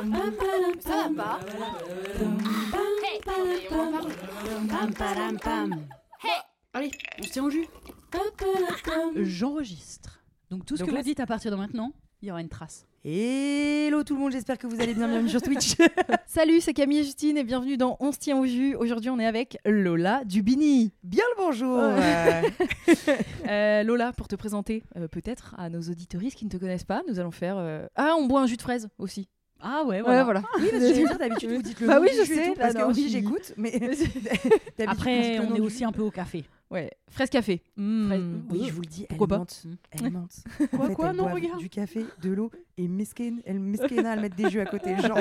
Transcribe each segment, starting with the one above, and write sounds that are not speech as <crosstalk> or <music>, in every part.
slash people today. Allez, on se tient au jus. J'enregistre. Donc tout ce que vous dites à partir de maintenant, il y aura une trace. Hello tout le monde, j'espère que vous allez bien, bienvenue sur Twitch. <laughs> Salut, c'est Camille et Justine et bienvenue dans On se tient au jus. Aujourd'hui, on est avec Lola Dubini. Bien le bonjour. Ouais. <laughs> Euh, Lola, pour te présenter euh, peut-être à nos auditoristes qui ne te connaissent pas, nous allons faire. euh, Ah, on boit un jus de fraise aussi. Ah ouais, Ouais, voilà. voilà. Oui, parce que dire, d'habitude vous dites le Bah oui, je sais, tout, parce bah que non, oui, si. j'écoute, mais <laughs> <laughs> Après, on est aussi un peu au café. Ouais, fraise café. Mmh. Fraise- Oui, je vous le dis, Pourquoi elle pas mente. Elle mente. <laughs> En Quoi, fait, quoi elle Non, regarde. Du café, de l'eau et mesquine, elle mesquine à mettre des jus à côté. Genre,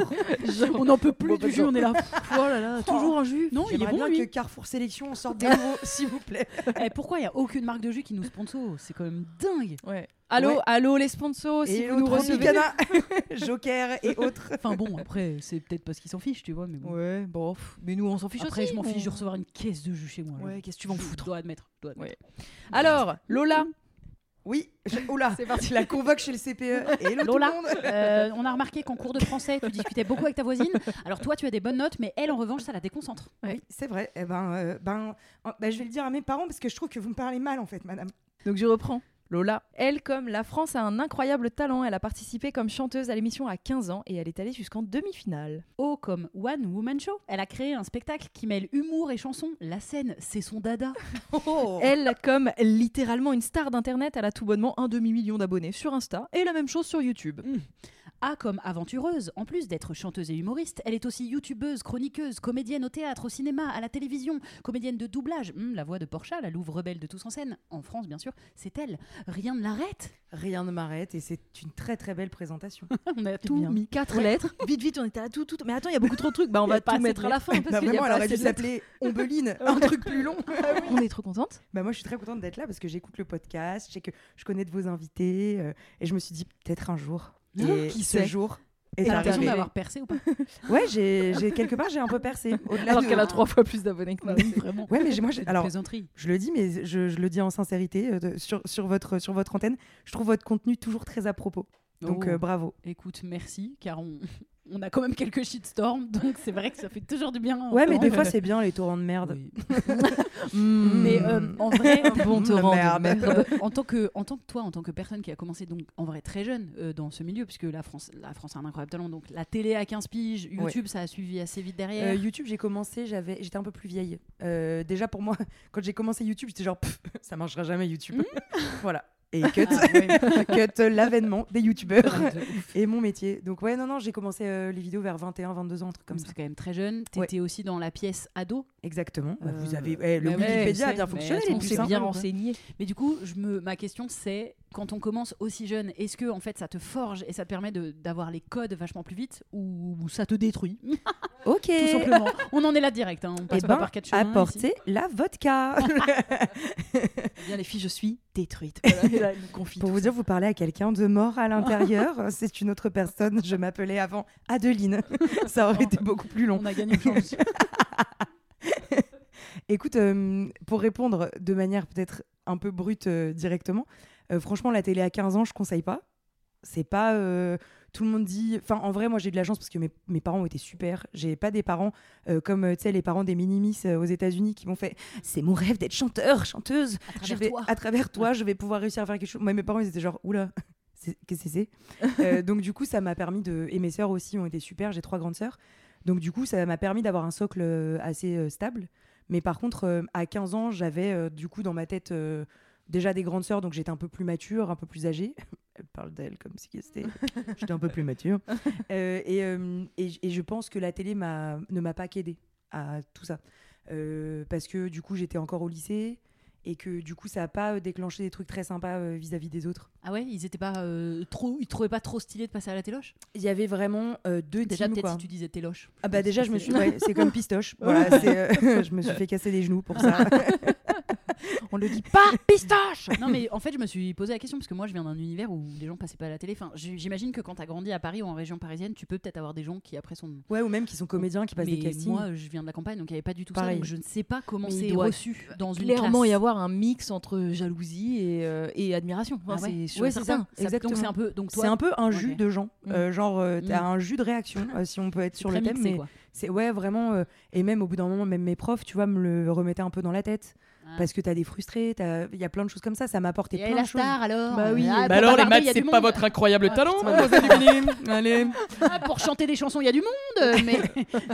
on n'en peut plus Bon, du bah, jus, on est là. Oh là là, toujours un jus. Non, il est bon bien lui. que Carrefour Sélection sorte des nouveaux, s'il vous plaît. Eh, pourquoi il n'y a aucune marque de jus qui nous sponsor? C'est quand même dingue. Ouais. Allô, Ouais. allô les sponsors, si et vous nous recevez. <laughs> Joker et autres. Enfin bon, après, c'est peut-être parce qu'ils s'en fichent, tu vois. Mais bon. Ouais, bon, pff, mais nous on s'en fiche Après, aussi. je m'en fiche de recevoir une caisse de jus chez moi. Ouais, qu'est-ce que tu vas en Je foutre? Dois admettre. je dois admettre. Alors, Lola, Oui, je- oula, <laughs> c'est parti. la convoque chez le CPE. Tout Lola, le monde. euh, on a remarqué qu'en cours de français, tu discutais beaucoup avec ta voisine. Alors toi, tu as des bonnes notes, mais elle, en revanche, ça la déconcentre. Oui, c'est vrai. Eh ben, euh, ben, ben, je vais le dire à mes parents parce que je trouve que vous me parlez mal en fait, madame. Donc je reprends. Lola. Elle, comme la France, a un incroyable talent. Elle a participé comme chanteuse à l'émission à 15 ans et elle est allée jusqu'en demi-finale. O comme One Woman Show. Elle a créé un spectacle qui mêle humour et chanson. La scène, c'est son dada. <laughs> Oh. Elle, comme littéralement une star d'internet, elle a tout bonnement un demi-million d'abonnés sur Insta et la même chose sur YouTube. A comme aventureuse. En plus d'être chanteuse et humoriste, elle est aussi youtubeuse, chroniqueuse, comédienne au théâtre, au cinéma, à la télévision, comédienne de doublage. Hum, la voix de Porcha, la louve rebelle de tous en scène. En France, bien sûr, c'est elle. Rien ne l'arrête? Rien ne m'arrête et c'est une très très belle présentation. <laughs> On a Tout mis quatre lettres. <laughs> Vite, vite, on était à tout, tout. Mais attends, il y a beaucoup trop de trucs. Bah, on va pas tout mettre à la fin parce bah vraiment, elle aurait dû s'appeler <laughs> Ombeline, un truc plus long. On est trop contente. Bah moi, je suis très contente d'être là parce que j'écoute le podcast, je sais que je connais de vos invités euh, et je me suis dit peut-être un jour. Ah, Et qui ce jour est T'as l'impression arrivé. d'avoir percé ou pas? <laughs> Ouais, j'ai j'ai- quelque part j'ai un peu percé. Au-delà Alors de- qu'elle a trois fois plus d'abonnés que nous. Oui, vraiment. Ouais, mais j'ai- moi, j'ai- alors plaisanterie. je le dis, mais je, je le dis en sincérité euh, de- sur, sur votre sur votre antenne, je trouve votre contenu toujours très à propos. Donc Oh. euh, bravo. Écoute, merci, car on, <laughs> on a quand même quelques shitstorms, <laughs> donc c'est vrai que ça fait toujours du bien. à Ouais, mais des fois c'est bien les torrents de merde. Oui. Mmh. <laughs> Mais euh, en vrai, bon Mmh, torrent de merde. en tant que en tant que toi en tant que personne qui a commencé donc en vrai très jeune euh, dans ce milieu puisque la France la France a un incroyable talent donc la télé à 15 piges YouTube ça a suivi assez vite derrière YouTube, j'ai commencé, j'avais, j'étais un peu plus vieille. Déjà pour moi, quand j'ai commencé YouTube, j'étais genre, ça marchera jamais YouTube. voilà. Et cut, Ah, cut <laughs> l'avènement des YouTubeurs et mon métier. Donc ouais, non, non, j'ai commencé euh, les vidéos vers 21, 22 ans, un truc comme ça. c'est quand même très jeune t'étais aussi dans la pièce ado Exactement. Bah, vous Euh, avez, eh, le bah Wikipédia a bien fonctionné. les s'est hein. bien renseigné? mais du coup je me ma question c'est quand on commence aussi jeune est-ce que en fait ça te forge et ça te permet d'avoir les codes vachement plus vite ou ça te détruit? <laughs> Ok. tout simplement on en est là direct hein, on passe Eh pas ben, par quatre chemins apportez la vodka. <laughs> Eh bien les filles, je suis détruite. Voilà, et là, <laughs> Pour vous ça. dire, vous parlez à quelqu'un de mort à l'intérieur. C'est une autre personne. Je m'appelais avant Adeline. Ça aurait été beaucoup plus long. on a gagné une chance Écoute, euh, pour répondre de manière peut-être un peu brute euh, directement, franchement, la télé à 15 ans, je conseille pas. C'est pas. euh, tout le monde dit. Enfin, en vrai, moi, j'ai de la chance parce que mes, mes parents ont été super. J'ai pas des parents euh, comme, euh, tu sais, les parents des minimis euh, aux États-Unis qui m'ont fait C'est mon rêve d'être chanteur, chanteuse. à Je travers vais, toi à travers <laughs> toi, je vais pouvoir réussir à faire quelque chose. Moi, mes parents, ils étaient genre Oula, <laughs> qu'est-ce que c'est? Euh, <laughs> Donc, du coup, ça m'a permis de. Et mes sœurs aussi ont été super. J'ai trois grandes sœurs. Donc, du coup, ça m'a permis d'avoir un socle euh, assez euh, stable. Mais par contre, euh, à 15 ans, j'avais euh, du coup dans ma tête euh, déjà des grandes sœurs, donc j'étais un peu plus mature, un peu plus âgée. <laughs> Elle parle d'elle comme si c'était. <laughs> j'étais un peu plus mature. <laughs> Euh, et, euh, et, je pense que la télé ne m'a pas qu'aidée à tout ça. Euh, parce que du coup, j'étais encore au lycée. et que du coup ça a pas déclenché des trucs très sympas vis-à-vis des autres. Ah ouais, ils étaient pas euh, trop, ils trouvaient pas trop stylé de passer à la téloche? Il y avait vraiment euh, deux Déjà teams peut-être quoi. si tu disais téloche. Ah bah déjà je me C'est- suis ouais, c'est comme pistoche. <laughs> Voilà, euh, <laughs> je me suis fait casser les genoux pour ça. <laughs> On le dit pas, pistache non mais en fait je me suis posé la question parce que moi je viens d'un univers où les gens passaient pas à la télé. Enfin, j'imagine que quand t'as grandi à Paris ou en région parisienne, tu peux peut-être avoir des gens qui après sont. ouais, ou même qui sont comédiens qui passent mais des castings. moi je viens de la campagne donc il y avait pas du tout ça. Pareil. Donc je ne sais pas comment c'est reçu dans une Clairement, classe. y avoir un mix entre jalousie et, euh, et admiration. Enfin, Ah ouais c'est sûr Ouais, et c'est certain. ça. Exactement. Donc c'est un peu donc toi c'est un peu un jus de gens, Mm. Euh, genre euh, t'as Mm. un jus de réaction euh, si on peut être sur le thème, mixé, mais c'est ouais vraiment euh, et même au bout d'un moment même mes profs tu vois me le remettaient un peu dans la tête Ah. parce que t'as des frustrés, t'as- il y a plein de choses comme ça, ça m'a apporté Et plein la de choses. star alors Bah oui. Ah, Bah pour alors, les maths, y a c'est pas votre incroyable Ah, talent, mademoiselle <laughs> Allez. Ah, pour chanter des chansons, il y a du monde, <laughs> mais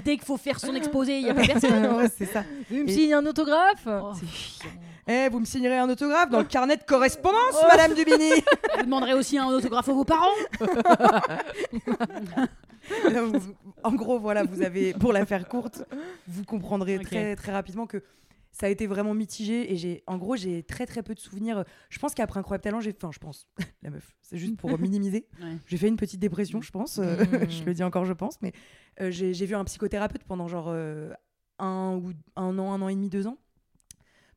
dès qu'il faut faire son exposé, il y a pas personne. Ouais, c'est ça. Vous me Et- signez un autographe? Oh. C'est chiant. Eh, vous me signerez un autographe dans le carnet de correspondance, Madame Dubini <laughs> Vous demanderez aussi un autographe à vos parents. <laughs> En gros, voilà, vous avez, pour la faire courte, vous comprendrez très, très rapidement que ça a été vraiment mitigé et j'ai, en gros, j'ai très très peu de souvenirs. Je pense qu'après Incroyable Talent, j'ai, enfin, je pense, <laughs> la meuf, c'est juste pour minimiser. Ouais. J'ai fait une petite dépression, je pense. euh, Mm. je le dis encore, je pense, mais euh, j'ai, j'ai vu un psychothérapeute pendant genre euh, un ou un an, un an et demi, deux ans,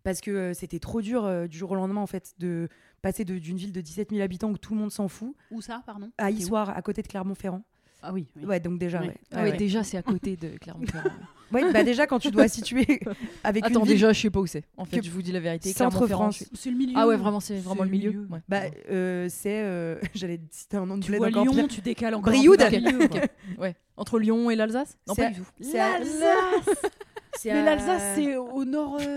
parce que euh, c'était trop dur euh, du jour au lendemain en fait de passer de- d'une ville de 17 000 habitants où tout le monde s'en fout Où ça, pardon? à où? Issoire, à côté de Clermont-Ferrand. Ah oui. oui. Ouais, donc déjà. Ouais. ouais. Ah Ouais, déjà, c'est à côté de Clermont-Ferrand. Ouais, <laughs> bah déjà quand tu dois situer <laughs> avec Attends, une ville, déjà, je sais pas où c'est. En fait, que- je vous dis la vérité. Centre Clermont-Ferrand, France. je C'est le milieu. Ah ouais, vraiment, c'est vraiment le milieu. Ouais. bah euh, c'est, euh, <laughs> j'allais citer un nom de Tu bled vois encore Lyon, pire. tu décales encore. Brioude. un peu dans le milieu, quoi. Ouais. Entre Lyon et l'Alsace? Non, C'est pas à- du tout. C'est à- L'Alsace Mais à- l'Alsace, c'est au nord-est.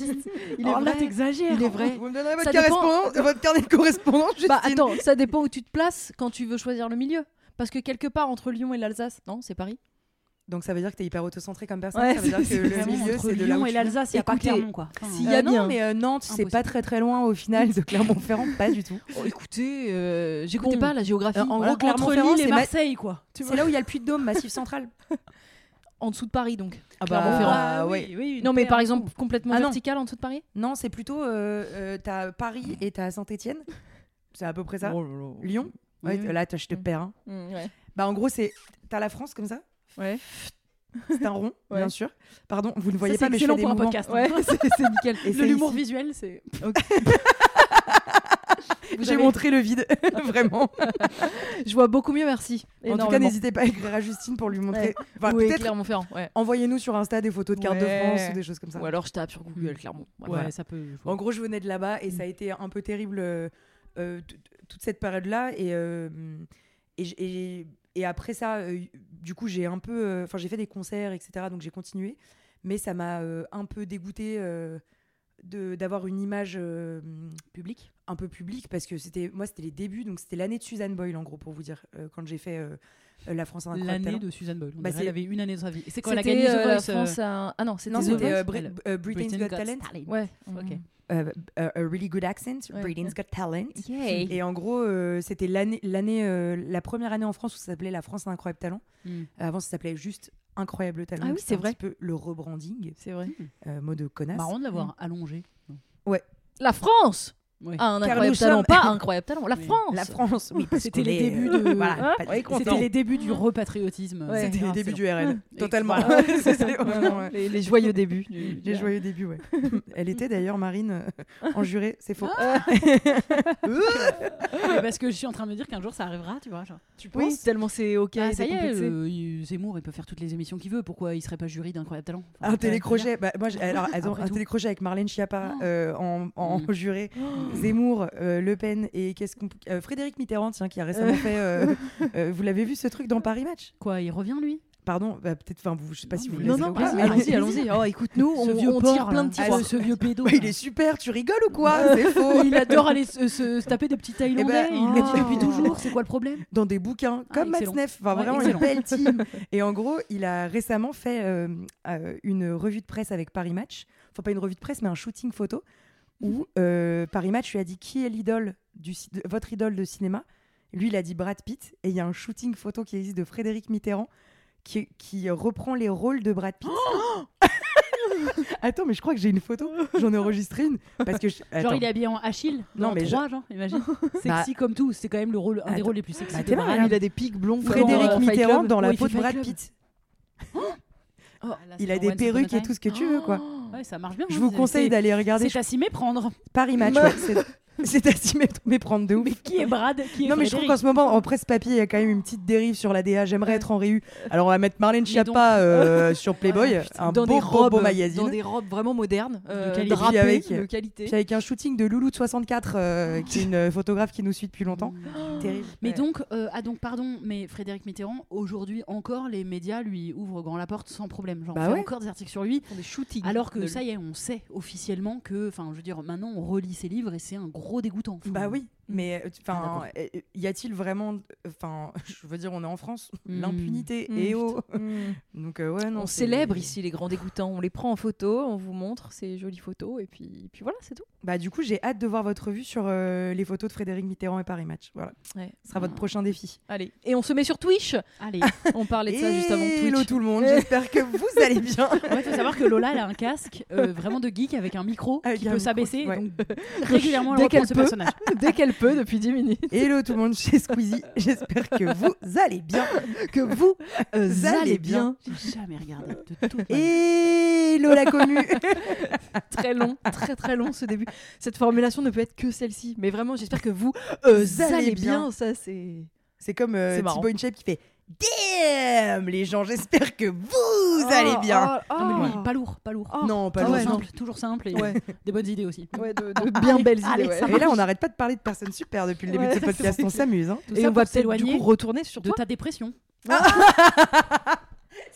Il est est là, vrai. t'exagères. Il est vrai. Vous me donnerez votre, Ça dépend- correspondance- votre carnet de correspondance, Justine. Bah attends, ça dépend où tu te places quand tu veux choisir le milieu. Parce que quelque part entre Lyon et l'Alsace, non, c'est Paris. Donc ça veut dire que t'es hyper autocentré comme personne. Ouais, ça veut dire que c'est le milieu, c'est de là Lyon et l'Alsace, il n'y a pas Clermont, quoi. Enfin, s'il y Euh, a non, bien. mais euh, Nantes, c'est pas très très loin au final de Clermont-Ferrand, pas du tout. Oh, écoutez, euh, j'écoutais Bon. pas la géographie. Euh, en Voilà. gros, Clermont-Ferrand, c'est ma- Marseille, quoi. Tu C'est vois là où il y a le Puy de Dôme, Massif Central. En dessous de Paris donc. Ah bah, oui, ouais. oui, une Non mais par exemple complètement Ah vertical en dessous de Paris? Non, c'est plutôt euh, euh, t'as Paris et t'as Saint-Étienne. C'est à peu près ça. Lyon. Oui, Ouais, oui. Là, t'as- je te Mm. perds. hein. Mm, ouais. Bah en gros, c'est t'as la France comme ça. Ouais. C'est un rond, Ouais. bien sûr. Pardon, vous ne Ça, voyez c'est pas, mais je fais des pour un podcast. Ouais, <laughs> c'est c'est nickel. Et De c'est l'humour ici. visuel, c'est. <laughs> J'ai avez- montré le vide, <laughs> vraiment. Je vois beaucoup mieux, merci. En tout cas, n'hésitez pas à écrire à Justine pour lui montrer. Enfin, Oui, peut-être Clermont-Ferrand, ouais. envoyez-nous sur Insta des photos de cartes de Ouais. France ou des choses comme ça. Ou alors je tape sur Google Clermont. Ouais, Ouais, voilà. ça peut. En gros, je venais de là-bas et ça a été un peu terrible euh, euh, toute cette période-là. Et, euh, et, j- et, et après ça, euh, du coup, j'ai un peu. euh, Enfin, j'ai fait des concerts, etc. Donc j'ai continué. Mais ça m'a euh, un peu dégoûté euh, d'avoir une image euh, public. un peu publique parce que c'était moi, c'était les débuts. Donc c'était l'année de Suzanne Boyle, en gros, pour vous dire, euh, quand j'ai fait euh, La France a un incroyable L'année de Suzanne Boyle. Bah, Elle avait une année de sa vie. Et c'est quand elle a C'était gagné The euh, euh, France à... Ah non, c'était euh, Brit- euh, Britain's Got Talent. Ouais. Ok. Euh, a a really good accent, Ouais. Britain's Got Talent. Yay. Et en gros, euh, c'était l'année, l'année, euh, la première année en France où ça s'appelait La France a un incroyable talent. Hmm. Avant, ça s'appelait juste Incroyable talent. Ah oui, c'est un vrai. petit peu le rebranding, C'est vrai. euh, mot de connasse. Marrant de l'avoir allongé. La France Ouais. a un incroyable talent, sommes- pas un incroyable talent. La Oui. France. La France, oui, parce C'était les débuts euh, de- voilà, pas- Ouais, C'était les débuts du repatriotisme. Ouais. C'était les débuts du RN. Totalement. <laughs> les, les <laughs> joyeux débuts. du- Les joyeux débuts, ouais. <laughs> Elle était d'ailleurs, Marine, euh, en juré, c'est faux. Ah. Parce que je suis en train de me dire qu'un jour ça arrivera, tu vois. genre. tu Oui, tellement c'est ok. Ah, ça y est, euh, Zemmour, il peut faire toutes les émissions qu'il veut. Pourquoi il serait pas jury d'Incroyable Talent? Un télécrochet, bah, moi, alors, un télécrochet avec Marlène Schiappa Oh. en, en Mm. juré, Zemmour, euh, Le Pen et qu'est-ce qu'on euh, Frédéric Mitterrand, tiens, qui a récemment fait. euh, euh, vous l'avez vu ce truc dans Paris Match? Quoi, il revient lui? Pardon, bah, peut-être, enfin, vous, je sais pas Non, si vous Non, non, mais- allons-y, allons-y. <laughs> Oh, écoute-nous, on, vieux on porc, tire plein de tiroirs. Ah, ce <laughs> vieux pédo. Il est super, tu rigoles ou quoi? C'est faux. Il adore aller se, se- se taper des petits Thaïlandais. ben, il le dit oh. depuis toujours. C'est quoi le problème? Dans des bouquins, Ah, comme excellent. Matzneff, enfin Ouais, vraiment excellent. une belle team. <laughs> Et en gros, il a récemment fait euh, euh, une revue de presse avec Paris Match. Enfin, pas une revue de presse, mais un shooting photo où euh, Paris Match lui a dit qui est l'idole du de- votre idole de cinéma? Lui, il a dit Brad Pitt. Et il y a un shooting photo qui existe de Frédéric Mitterrand qui, qui reprend les rôles de Brad Pitt. <gasps> Attends, mais je crois que j'ai une photo. J'en ai enregistré une. Parce que je- Genre, il est habillé en Achille? Non, mais Troie, genre, imagine. <laughs> Sexy Bah, comme tout. C'est quand même le rôle, un des rôles les plus sexy Bah, de Brad. hein. Il a des pics blonds. Frédéric dans, euh, Mitterrand dans la peau de Brad Club. Pitt. Ah, <gasps> c'est Il a dans des perruques et tout ce que tu veux, quoi. <gasps> Ouais, ça marche bien. Je hein, vous conseille d'aller regarder C'est à s'y méprendre. Paris Match. <laughs> C'est à s'y mé- méprendre de ouf. Mais qui est Brad? Qui est Non mais je trouve qu'en ce moment en presse papier il y a quand même une petite dérive sur la DA. J'aimerais être en réu. Alors on va mettre Marlène Schiappa euh, <laughs> sur Playboy, putain. un dans beau, des robes, beau magazine. dans des robes vraiment modernes, euh, qualité. drapées, Avec- de qualité. Puis avec un shooting de Loulou de 64 euh, qui est une photographe qui nous suit depuis longtemps. <gasps> Terrible. Mais Ouais. donc, euh, ah donc pardon, mais Frédéric Mitterrand, aujourd'hui encore, les médias lui ouvrent grand la porte sans problème. Genre, Bah on fait ouais. encore des articles sur lui. Des shootings. Alors que de ça y est, on sait officiellement que, enfin, je veux dire, maintenant on relit ses livres et c'est un gros dégoûtant. Enfin, Bah oui, mais euh, Ah, enfin, d'accord. euh, y a-t-il vraiment, enfin, <laughs> je veux dire, on est en France, Mm. l'impunité Mm, et oh. Mm. Donc euh, ouais non. on célèbre ici les grands dégoûtants, on les prend en photo, on vous montre ces jolies photos et puis, puis voilà, c'est tout. Bah du coup j'ai hâte de voir votre revue sur euh, les photos de Frédéric Mitterrand et Paris Match. Voilà, Ouais. ce sera votre Ah. prochain défi. Allez, et on se met sur Twitch. Allez, <laughs> On parlait de ça juste avant Twitch. Hello tout le monde, j'espère que vous <laughs> allez bien. il faut savoir que Lola elle a un casque euh, vraiment de geek avec un micro Avec qui un peut s'abaisser. ouais. Donc régulièrement elle Dès reprend qu'elle ce personnage. Dès qu'elle peut, depuis 10 minutes. Hello tout le monde chez Squeezie, j'espère que vous allez bien. Que vous euh, allez bien. J'ai jamais regardé de vie. Hello la commu. <laughs> Très long, très très long ce début. Cette formulation ne peut être que celle-ci. Mais vraiment, j'espère que vous euh, allez bien. bien. Ça, c'est. C'est comme euh. Thibaut InShape qui fait Damn les gens, j'espère que vous allez bien. Oh, Non, mais lui, oh. pas lourd, pas lourd. Oh. Non, pas Toujours lourd. ouais, simple, toujours simple et Ouais. <laughs> des bonnes idées aussi. Ouais, de, de <laughs> bien belles allez, idées. ouais. Et là, on n'arrête pas de parler de personnes super depuis le début de ce <laughs> podcast. On s'amuse. Hein. Et ça on va peut-être du s'éloigner coup retourner sur de toi. ta dépression.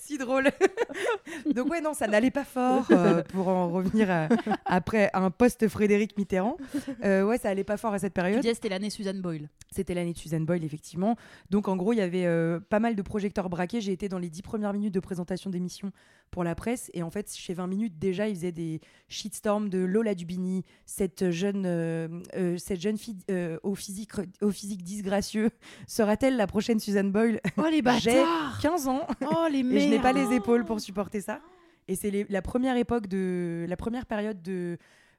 Si drôle. <laughs> Donc ouais, non, ça n'allait pas fort euh, <laughs> pour en revenir à- après un post Frédéric Mitterrand. Euh, ouais, ça allait pas fort à cette Tu période. disais c'était l'année Suzanne Boyle. C'était l'année de Suzanne Boyle, effectivement. Donc en gros, il y avait euh, pas mal de projecteurs braqués. J'ai été dans les dix premières minutes de présentation d'émission pour la presse. Et en fait, chez 20 minutes, déjà, ils faisaient des shitstorms de Lola Dubini, cette jeune, euh, euh, cette jeune fille euh, au, physique, au physique disgracieux. Sera-t-elle la prochaine Suzanne Boyle? Oh les J'ai bâtards 15 ans Oh les et je n'ai pas les épaules pour supporter ça. Et c'est la première époque de la première période de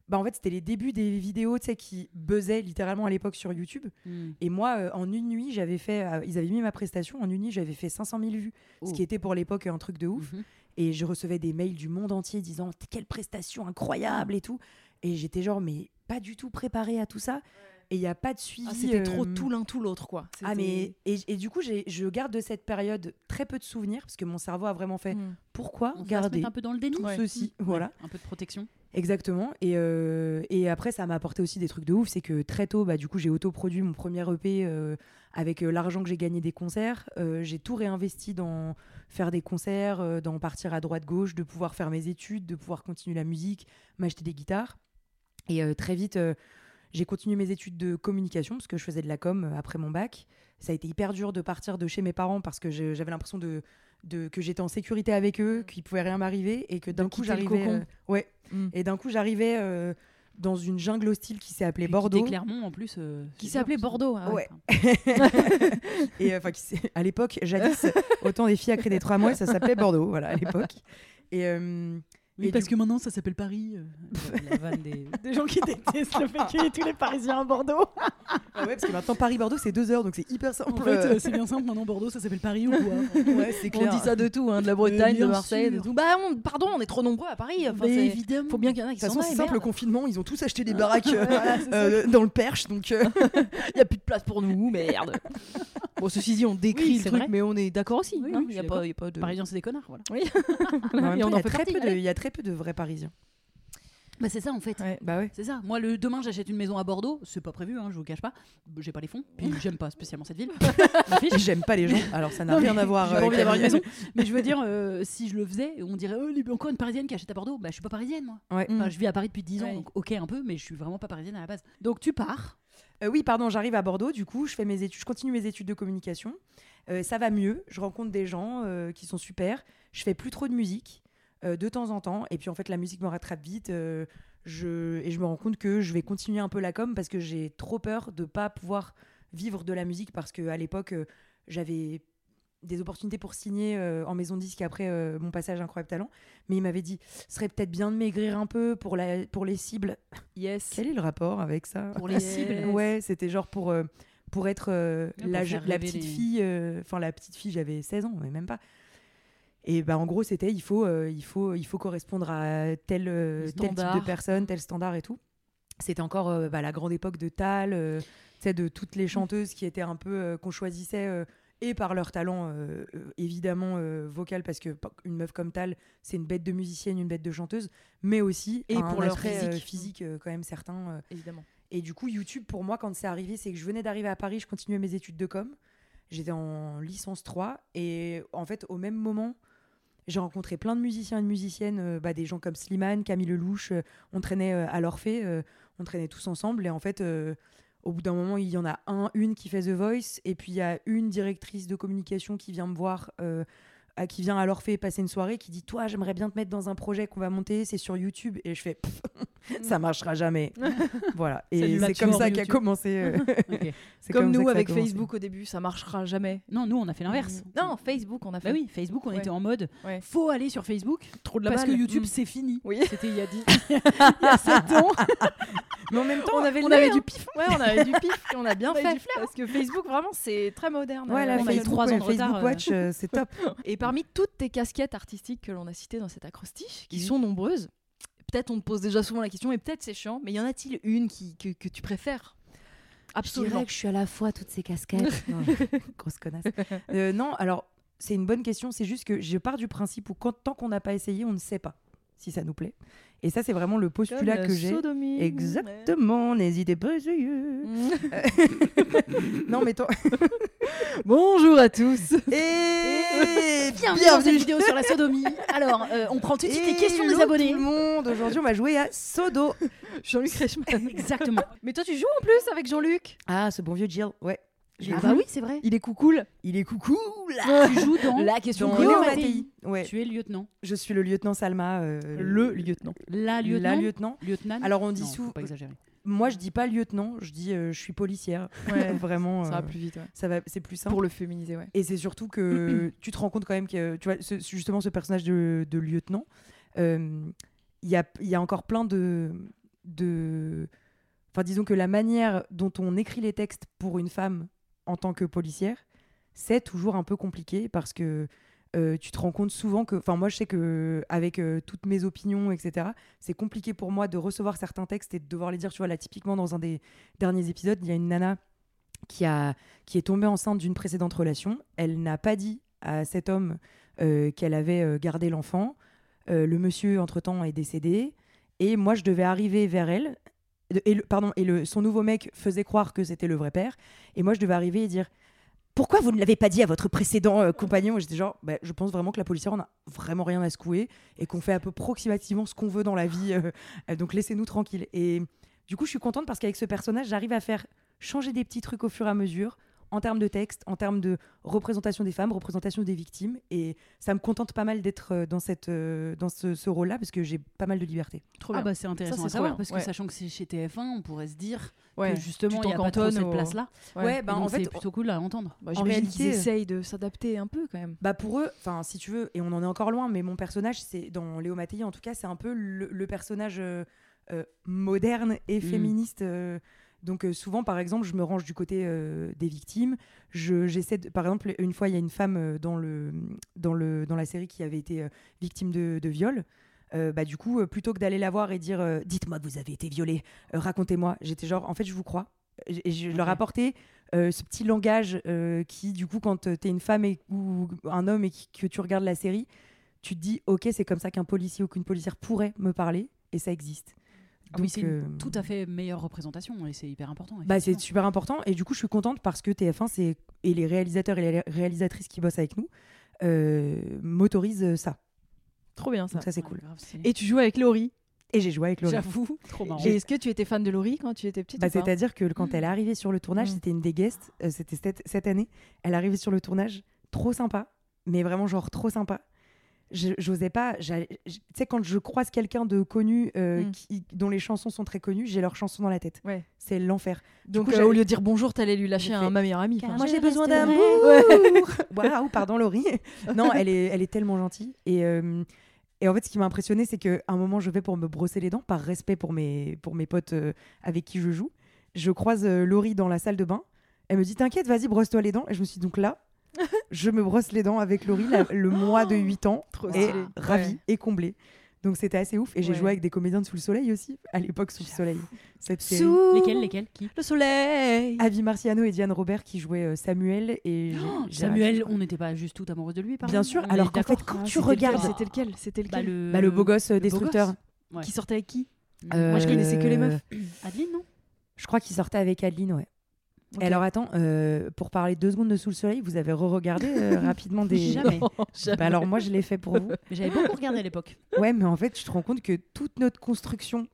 bah en fait c'était les débuts des vidéos qui buzzaient littéralement à l'époque sur YouTube. Hmm. Et moi euh, en une nuit j'avais fait euh, ils avaient mis ma prestation en une nuit j'avais fait 500 000 vues, Oh. ce qui était pour l'époque un truc de ouf. Mhm. Et je recevais des mails du monde entier disant quelle prestation incroyable et tout. Et j'étais genre mais pas du tout préparée à tout ça. Et il y a pas de suivi. Ah, C'était trop euh, tout l'un tout l'autre quoi. ah mais et, et du coup je garde de cette période très peu de souvenirs parce que mon cerveau a vraiment fait Mm. pourquoi On garder un peu dans le déni. tout Ouais. ceci Ouais, voilà Un peu de protection. exactement et, euh, et après ça m'a apporté aussi des trucs de ouf c'est que très tôt bah du coup j'ai autoproduit mon premier EP euh, avec l'argent que j'ai gagné des concerts Euh, j'ai tout réinvesti dans faire des concerts dans partir à droite gauche de pouvoir faire mes études de pouvoir continuer la musique m'acheter des guitares et très vite j'ai continué mes études de communication parce que je faisais de la com euh, après mon bac. Ça a été hyper dur de partir de chez mes parents parce que j'avais l'impression de, de- que j'étais en sécurité avec eux, qu'il pouvait rien m'arriver et que d'un coup j'arrivais. euh, ouais. Mm. Et d'un coup j'arrivais euh, dans une jungle hostile qui s'est appelée Bordeaux. quitter Clermont en plus. euh, Qui s'appelait Bordeaux. ah Ouais. <laughs> Et euh, enfin, qui s'est- à l'époque, jadis, autant des filles à créer des trois mois, ça s'appelait Bordeaux, voilà, à l'époque. Et euh, Oui, Et parce du- que maintenant ça s'appelle Paris. euh, la <laughs> vanne des, des gens qui détestent le fait qu'il y ait tous les Parisiens à Bordeaux. ah <laughs> ouais, parce que maintenant Paris-Bordeaux c'est deux heures, donc c'est hyper simple. En fait, euh, <laughs> c'est bien simple. Maintenant Bordeaux ça s'appelle Paris ou quoi ouais, c'est On clair. dit ça de tout, hein, de la Bretagne, de Marseille, de tout. Bah, on- pardon, on est trop nombreux à Paris. Enfin, Mais c'est- évidemment. Faut bien qu'il y en a De qui c'est simple, le confinement, ils ont tous acheté des baraques euh, euh, dans le Perche, donc euh, Il y a plus de place pour nous, merde. bon, ceci dit, on décrit Oui, le truc, vrai. mais on est d'accord aussi. Oui, hein. oui, Il je y a suis pas, d'accord. il y a pas de. Parisiens c'est des connards, voilà. Oui. Et on en fait très peu de- allez. il y a très peu de vrais Parisiens. Bah c'est ça en fait. Ouais. Bah ouais. C'est ça. Moi, le demain, j'achète une maison à Bordeaux. C'est pas prévu, hein, je vous cache pas. J'ai pas les fonds. Puis <laughs> j'aime pas spécialement cette ville. <laughs> J'aime pas les gens, alors ça n'a rien à voir J'ai envie d'avoir une maison. Mais je veux dire, euh, si je le faisais, on dirait oh, encore une parisienne qui achète à Bordeaux. Bah, je suis pas parisienne, moi. Ouais. Enfin, je vis à Paris depuis 10 ans, Ouais. donc ok un peu, mais je suis vraiment pas parisienne à la base. Donc tu pars. Euh, oui, pardon, j'arrive à Bordeaux, du coup, je fais mes études, je continue mes études de communication. Euh, ça va mieux, je rencontre des gens euh, qui sont super. Je fais plus trop de musique de temps en temps, et puis en fait la musique me rattrape vite. euh, je, et je me rends compte que je vais continuer un peu la com parce que j'ai trop peur de pas pouvoir vivre de la musique parce que à l'époque euh, j'avais des opportunités pour signer euh, en maison de disque après euh, mon passage à Incroyable Talent. Mais il m'avait dit, ce serait peut-être bien de maigrir un peu pour, la, pour les cibles. <laughs> Yes. Quel est le rapport avec ça? Pour les cibles. Ouais, c'était genre pour, euh, pour être euh, la, la petite les- fille. euh, Enfin, la petite fille, j'avais 16 ans, mais même pas. Et bah, en gros, c'était il faut, euh, il, faut, il faut correspondre à tel, euh, tel type de personne, tel standard et tout. C'était encore euh, bah, la grande époque de Tal, de toutes les chanteuses qui étaient un peu. qu'on choisissait. et par leur talent évidemment vocal parce que une meuf comme Tal c'est une bête de musicienne une bête de chanteuse mais aussi Et pour leur physique. physique quand même certain euh, Évidemment. et du coup, YouTube, pour moi, quand c'est arrivé, c'est que je venais d'arriver à Paris, je continuais mes études de com. J'étais en licence 3. Et en fait, au même moment, j'ai rencontré plein de musiciens et de musiciennes, euh, bah, des gens comme Slimane, Camille Lelouch. euh, on traînait euh, à l'Orphée, on traînait tous ensemble. Et en fait, au bout d'un moment, il y en a un, une qui fait The Voice. Et puis, il y a une directrice de communication qui vient me voir. à- qui vient à l'Orphée passer une soirée, qui dit Toi, j'aimerais bien te mettre dans un projet qu'on va monter, c'est sur YouTube. Et je fais <laughs> Ça marchera jamais. <laughs> voilà. Et c'est comme ça qu'a commencé. euh, c'est Comme nous avec. Facebook au début, ça marchera jamais. Non, nous on a fait l'inverse. Non, Facebook, on a fait. Bah oui, Facebook, on Ouais. était en mode Ouais. faut aller sur Facebook Trop de la parce que. YouTube Mm. c'est fini. Oui. <laughs> C'était il y a 10 il y a 7 ans. Mais en même temps, on avait, on du hein. Ouais, on avait du pif et on a bien On avait fait. du flair. parce que Facebook, vraiment, c'est très moderne. ouais, la Euh, on a eu Facebook, trois ouais, ans de Facebook euh. Watch, euh, c'est top. Et parmi toutes tes casquettes artistiques que l'on a citées dans cet acrostiche, qui sont nombreuses, peut-être on te pose déjà souvent la question, et peut-être c'est chiant, mais y en a-t-il une qui, que, que tu préfères? Absolument. que je suis à la fois toutes ces casquettes. <laughs> Non, Grosse connasse. Euh, non, alors c'est une bonne question. C'est juste que je pars du principe où quand, tant qu'on n'a pas essayé, on ne sait pas si ça nous plaît. Et ça, c'est vraiment le postulat la que j'ai. Exactement, n'hésitez pas <laughs> non, mais toi. <laughs> Bonjour à tous. Et Bienvenue dans cette vidéo sur la sodomie. Alors, euh, on prend tout de suite les questions des abonnés. Tout le monde, aujourd'hui, on va jouer à Sodo. Jean-Luc Reichmann. Exactement. Mais toi, tu joues en plus avec Jean-Luc? Ah, ce bon vieux Jill, ouais. Ah bah oui, c'est vrai. Il est coucoule. Il est coucou Tu joues dans La question Dans de Léo Mattei. Mattei. Ouais, Tu es lieutenant. je suis le lieutenant Salma. euh, Le lieutenant. La lieutenant. La lieutenant. Lieutenant. Alors, on dit faut pas exagérer. Moi, je dis pas lieutenant, je dis euh, je suis policière. Ouais. <laughs> Vraiment, Ça euh, va plus vite, ouais. ça va, c'est plus simple. Pour le féminiser, ouais. Et c'est surtout que tu te rends compte quand même que, tu vois, ce- justement, ce personnage de, de lieutenant, euh, il y, a, il y a encore plein de. de... Enfin, disons que la manière dont on écrit les textes pour une femme en tant que policière, c'est toujours un peu compliqué parce que euh, tu te rends compte souvent que. Enfin, moi, je sais que avec euh, toutes mes opinions, etc., c'est compliqué pour moi de recevoir certains textes et de devoir les dire. Tu vois, là, typiquement, dans un des derniers épisodes, il y a une nana qui, a, qui est tombée enceinte d'une précédente relation. Elle n'a pas dit à cet homme euh, qu'elle avait gardé l'enfant. Le monsieur, entre-temps, est décédé. Et moi, je devais arriver vers elle. Et, le, pardon, et le, son nouveau mec faisait croire que c'était le vrai père. Et moi, je devais arriver et dire Pourquoi vous ne l'avez pas dit à votre précédent euh, compagnon? J'étais genre Bah, Je pense vraiment que la policière, on a vraiment rien à secouer et qu'on fait un peu approximativement ce qu'on veut dans la vie. euh, euh, donc, laissez-nous tranquilles. Et du coup, je suis contente parce qu'avec ce personnage, j'arrive à faire changer des petits trucs au fur et à mesure en termes de texte, en termes de représentation des femmes, représentation des victimes. Et ça me contente pas mal d'être euh, dans, cette, euh, dans ce, ce rôle-là parce que j'ai pas mal de liberté. Trop Ah bien. bah c'est intéressant c'est à savoir bien, parce que ouais. sachant que c'est chez TF1, on pourrait se dire Ouais. que justement il y a pas trop cette place-là. Ouais, bah, en fait, c'est plutôt cool à entendre. Bah, En réalité, qu'ils euh, essayent de s'adapter un peu quand même. Bah pour eux, enfin si tu veux, et on en est encore loin, mais mon personnage, c'est dans Léo Mattei en tout cas, c'est un peu le, le personnage euh, euh, moderne et Mm. féministe. euh, donc euh, souvent, par exemple, je me range du côté euh, des victimes. Je, j'essaie, de- par exemple, une fois, il y a une femme euh, dans le dans le dans la série qui avait été euh, victime de, de viol. Bah du coup, plutôt que d'aller la voir et dire, dites-moi que vous avez été violée, racontez-moi. J'étais genre, en fait, je vous crois. Et je leur apportais ce petit langage qui, du coup, quand tu es une femme et, ou un homme et qui- que tu regardes la série, tu te dis, ok, c'est comme ça qu'un policier ou qu'une policière pourrait me parler, et ça existe. Ah oui, c'est une euh, tout à fait meilleure représentation et c'est hyper important. bah, c'est super important, et du coup, je suis contente parce que TF1 c'est, et les réalisateurs et les réalisatrices qui bossent avec nous euh, m'autorisent ça. Trop bien ça. Donc ça, c'est Ouais, cool. grave, Et tu joues avec Laurie? Et j'ai joué avec Laurie. J'avoue, <laughs> trop marrant. Et est-ce que tu étais fan de Laurie quand tu étais petite Bah, C'est-à-dire que quand elle est arrivée sur le tournage, Mm. c'était une des guests, euh, c'était cette, cette année, elle est arrivée sur le tournage, trop sympa, mais vraiment genre trop sympa. J'osais pas. Tu sais, quand je croise quelqu'un de connu euh, Mm. qui, dont les chansons sont très connues, j'ai leurs chansons dans la tête. Ouais. C'est l'enfer. Donc coup, euh, au lieu de dire bonjour, t'allais lui lâcher un ma meilleure amie. Car Moi j'ai besoin d'amour. <laughs> Waouh, pardon Laurie. non, elle est, elle est tellement gentille. Et, euh, et en fait, ce qui m'a impressionné, c'est qu'à un moment, je vais pour me brosser les dents, par respect pour mes, pour mes potes avec qui je joue. Je croise Laurie dans la salle de bain. Elle me dit T'inquiète, vas-y, brosse-toi les dents. Et je me suis dit, donc là, je me brosse les dents avec Laurie, la- le <laughs> mois de 8 ans, Trop et stylé. ravie Ouais. et comblée. Donc c'était assez ouf. Et j'ai Ouais. joué avec des comédiens de Sous le Soleil aussi, à l'époque Sous le Soleil. Cette série. Sous Lesquels, lesquels Qui? le soleil. Avi Marciano et Diane Robert qui jouaient euh, Samuel et Oh, Samuel, on n'était pas juste tout amoureux de lui, par Bien sûr, On alors qu'en fait, quand Ah, tu c'était lequel? Regardes- C'était lequel? C'était Bah, lequel le... Bah, le beau gosse euh, le beau destructeur. gosse. Ouais. Qui sortait avec qui? Euh, Moi, je connaissais que les meufs. Adeline, non? Je crois qu'il sortait avec Adeline, ouais. Alors attends, euh, pour parler deux secondes de Sous le Soleil, vous avez re-regardé euh, <laughs> rapidement des... Jamais. <laughs> Bah alors moi je l'ai fait pour vous. <laughs> Mais j'avais beaucoup regardé à l'époque. Ouais, mais en fait tu te rends compte que toute notre construction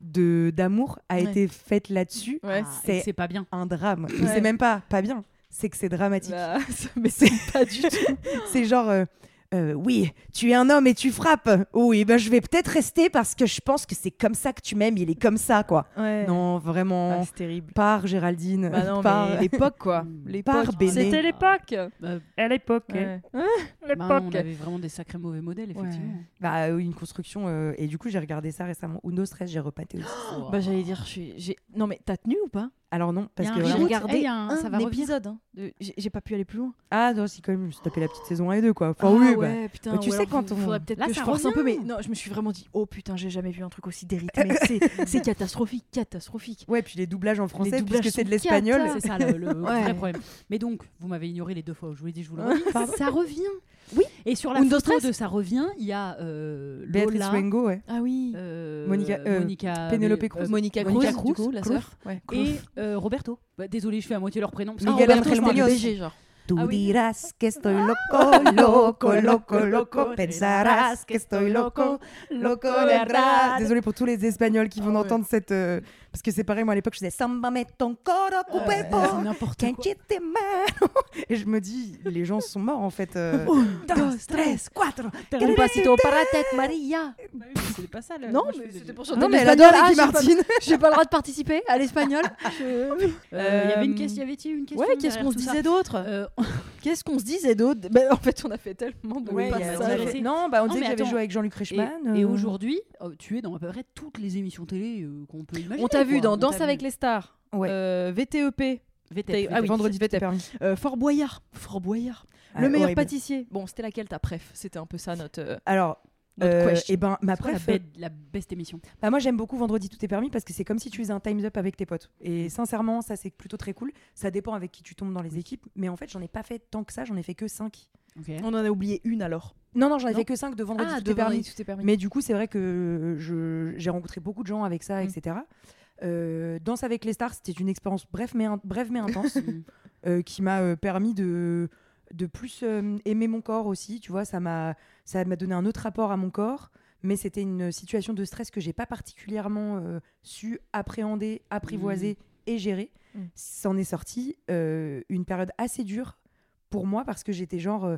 de d'amour a Ouais. été faite là-dessus. Ouais. Ah, c'est c'est pas bien. un drame. Mais Ouais. C'est même pas pas bien, c'est que c'est dramatique. Bah, ça m'étonne pas du tout. C'est genre, euh, oui, tu es un homme et tu frappes. Oui, ben je vais peut-être rester parce que je pense que c'est comme ça que tu m'aimes. Il est comme ça, quoi. Ouais. Non, vraiment. Ah, c'est terrible. par Géraldine. Bah non, par... l'époque quoi. <laughs> L'époque. Par Béné. C'était l'époque. Bah, à l'époque. Ouais. bah, on avait vraiment des sacrés mauvais modèles, effectivement. Bah, euh, une construction. euh, et du coup, j'ai regardé ça récemment. Uno Stress, j'ai repaté aussi. Oh. <gasps> Bah j'allais dire, je suis. j'ai- Non mais t'as tenu ou pas? Alors non, parce que J'ai regardé y a un- un, ça va revenir. épisode. hein, de- J'ai pas pu aller plus loin. Ah non, si quand même, je me suis tapé la petite saison 1 et 2, quoi. Enfin, ah oui, bah. ouais, putain. bah, tu ou sais quand on- Faudrait peut-être que je force un peu, mais non, je me suis vraiment dit, oh putain, j'ai jamais vu un truc aussi dérythmé. <laughs> C'est- catastrophique, catastrophique. Ouais, puis les doublages en français, doublages puisque c'est de l'espagnol. C'est ça le, le Ouais. vrai problème. Mais donc, vous m'avez ignoré les deux fois où je vous l'ai dit, je vous le redis. ça revient. Oui. Et sur la Undo photo Stress. de ça revient, il y a euh, Béatrice Lola, Wengo, ouais. Ah oui. euh, Monica- euh, Monica Penelope Cruz. euh, Monica Cruz, Monica du Cruz, coup, la sœur. Ouais. et euh, Roberto. Bah, désolé, je fais à moitié leur prénom. parce que Miguel pas. BG, genre. Tu Ah oui. dirás que estoy loco, <laughs> loco, loco, loco. Pensarás que estoy loco, loco de verdad. Désolée pour tous les Espagnols qui vont Ah ouais. entendre cette. euh, Parce que c'est pareil, moi à l'époque, je faisais Samba met ton coro Ouais, cuerpo, c'est n'importe. <laughs> Et je me dis, les gens sont morts en fait. euh. dos, tres, cuatro. Un pasito para la tête, Maria. C'était pas ça. le- Non, moi, mais c'était pour chanter Non, mais elle l'espagnol. adore Ah, Ricky j'ai pas- Martin. <laughs> J'ai pas le droit de participer à l'espagnol. <laughs> Je- Euh, Il y avait une Euh, question, y avait-il une question Ouais, qu'est-ce derrière qu'on se disait d'autre Euh, <laughs> Qu'est-ce qu'on se disait d'autre En fait, on a fait tellement de passages. Non, bah on disait que j'avais joué avec Jean-Luc Reichmann. et euh, aujourd'hui, euh, tu es dans à peu près toutes les émissions télé euh, qu'on peut imaginer. On t'a vu dans Danse avec les stars, Ouais. euh, VTEP, VTEP, Ah oui, vendredi VTEP. permis. euh, Fort Boyard. Fort Boyard. Ah, le meilleur horrible. pâtissier. Bon, c'était laquelle ta préf? C'était un peu ça notre, euh, Alors, euh, question. et ben ma quoi la, préf, bête- la best émission. Bah moi j'aime beaucoup Vendredi tout est permis parce que c'est comme si tu faisais un Time's Up avec tes potes. Et sincèrement ça c'est plutôt très cool. Ça dépend avec qui tu tombes dans les équipes. Mais en fait j'en ai pas fait tant que ça, j'en ai fait que 5. Ok. On en a oublié une alors. Non non j'en ai Non fait que 5 de Vendredi ah, tout est permis. tout est permis. Mais du coup c'est vrai que je- j'ai rencontré beaucoup de gens avec ça, Mm. etc. Euh, Danse avec les stars c'était une expérience bref mais, in- brève mais intense <laughs> Mm. euh, qui m'a euh, permis de, de plus euh, aimer mon corps aussi. Tu vois ça m'a ça m'a donné un autre rapport à mon corps. Mais c'était une situation de stress que j'ai pas particulièrement euh, su appréhender, apprivoiser et gérer. Mm. S'en est sorti euh, une période assez dure pour moi parce que j'étais genre, euh,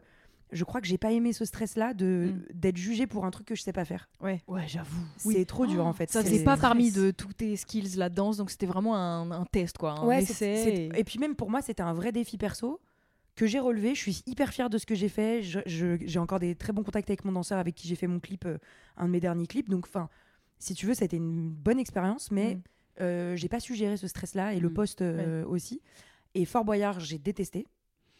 je crois que j'ai pas aimé ce stress-là de Mm. d'être jugée pour un truc que je sais pas faire. Ouais. Ouais, j'avoue. C'est trop dur en fait. Ça C'est- faisait pas stress. parmi de tous tes skills la danse, donc c'était vraiment un, un test quoi, un Ouais, essai. et puis même pour moi, c'était un vrai défi perso que j'ai relevé. Je suis hyper fière de ce que j'ai fait. J'ai encore des très bons contacts avec mon danseur avec qui j'ai fait mon clip, euh, un de mes derniers clips. Donc, enfin, si tu veux, ça a été une bonne expérience, mais Mm. euh, j'ai pas su gérer ce stress-là et le Mm. poste euh, aussi. Et Fort Boyard, j'ai détesté.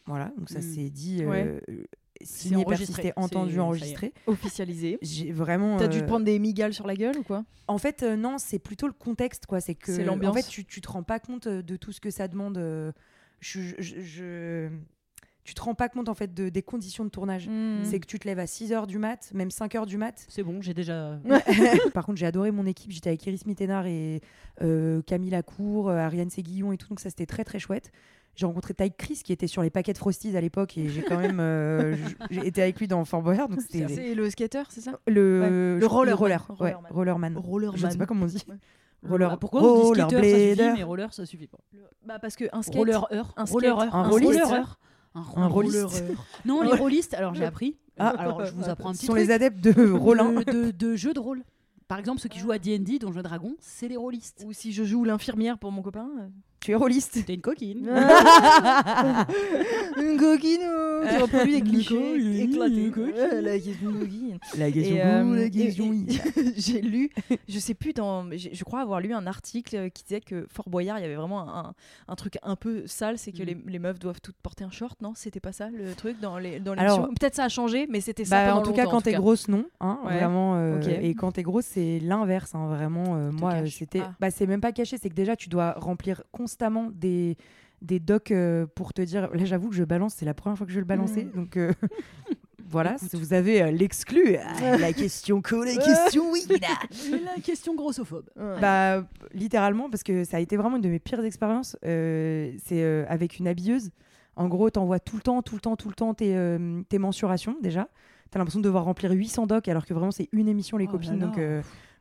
Voilà, donc ça Mm. c'est dit, Ouais. euh, signé, persisté, entendu, enregistré. officialisé. J'ai vraiment. T'as dû te prendre des migales sur la gueule ou quoi? En fait, euh, non, c'est plutôt le contexte, quoi. C'est que, l'ambiance. en fait, tu, tu te rends pas compte de tout ce que ça demande. je, je- je- tu te rends pas compte en fait de, des conditions de tournage. Mm. C'est que tu te lèves à 6h du mat, même 5h du mat. C'est bon, j'ai déjà. <laughs> Par contre, j'ai adoré mon équipe. J'étais avec Iris Mittenard et euh, Camille Lacour, euh, Ariane Séguillon et tout. Donc ça, c'était très très chouette. J'ai rencontré Tyke Chris qui était sur les paquets de Frosties à l'époque et j'ai quand même euh, <laughs> j'ai été avec lui dans Fort Boyard. Donc c'était C'est le skater, c'est ça? Le, Ouais. Le roller, roller, man. ouais, Rollerman. rollerman. Je ne sais pas comment on dit. Ouais. Roller, Bah, Pourquoi on dit skater, ça suffit, rollerblader. mais roller, ça suffit pas. Bah parce que un skate. Roller heure. un roller heure. un roller heure. Un, Un rôliste. rôliste. <laughs> Non, les rôlistes, alors j'ai appris. Ah, alors je vous apprends un Ce petit sont truc. les adeptes de Roland. de, de- de jeux de rôle. Par exemple, ceux qui jouent à D&D, Donjons et Dragons, c'est les rôlistes. Ou si je joue l'infirmière pour mon copain. Tu es rôliste. T'es une coquine. <laughs> Une coquine oh, qui reproduit des clichés éclatés. une coquine. Ouais, la question coquine. La question Et, euh, goût, la et- question et- oui. <laughs> j'ai lu, je sais plus, dans, je crois avoir lu un article euh, qui disait que Fort Boyard, il y avait vraiment un, un truc un peu sale, c'est que Mm. les, les meufs doivent toutes porter un short, non? C'était pas ça le truc dans les dans Peut-être ça a changé, mais c'était ça. Bah, en tout cas, quand t'es grosse, non. Hein, Ouais. Vraiment. euh. Et quand t'es grosse, c'est l'inverse. hein, vraiment. euh, moi, c'était. Ah. Bah, c'est même pas caché. C'est que déjà, tu dois remplir constamment des des docs euh, pour te dire. Là, j'avoue que je balance. C'est la première fois que je vais le balancer. Mm. Donc. euh, <laughs> Voilà, si vous avez euh, l'exclu, Ah, <laughs> la question co, la question oui. <laughs> la question grossophobe. Bah, littéralement, parce que ça a été vraiment une de mes pires expériences. euh, c'est euh, avec une habilleuse. En gros, t'envoies tout le temps, tout le temps, tout le temps tes, tes mensurations déjà. T'as l'impression de devoir remplir 800 docs alors que vraiment c'est une émission les Oh copines. là. Donc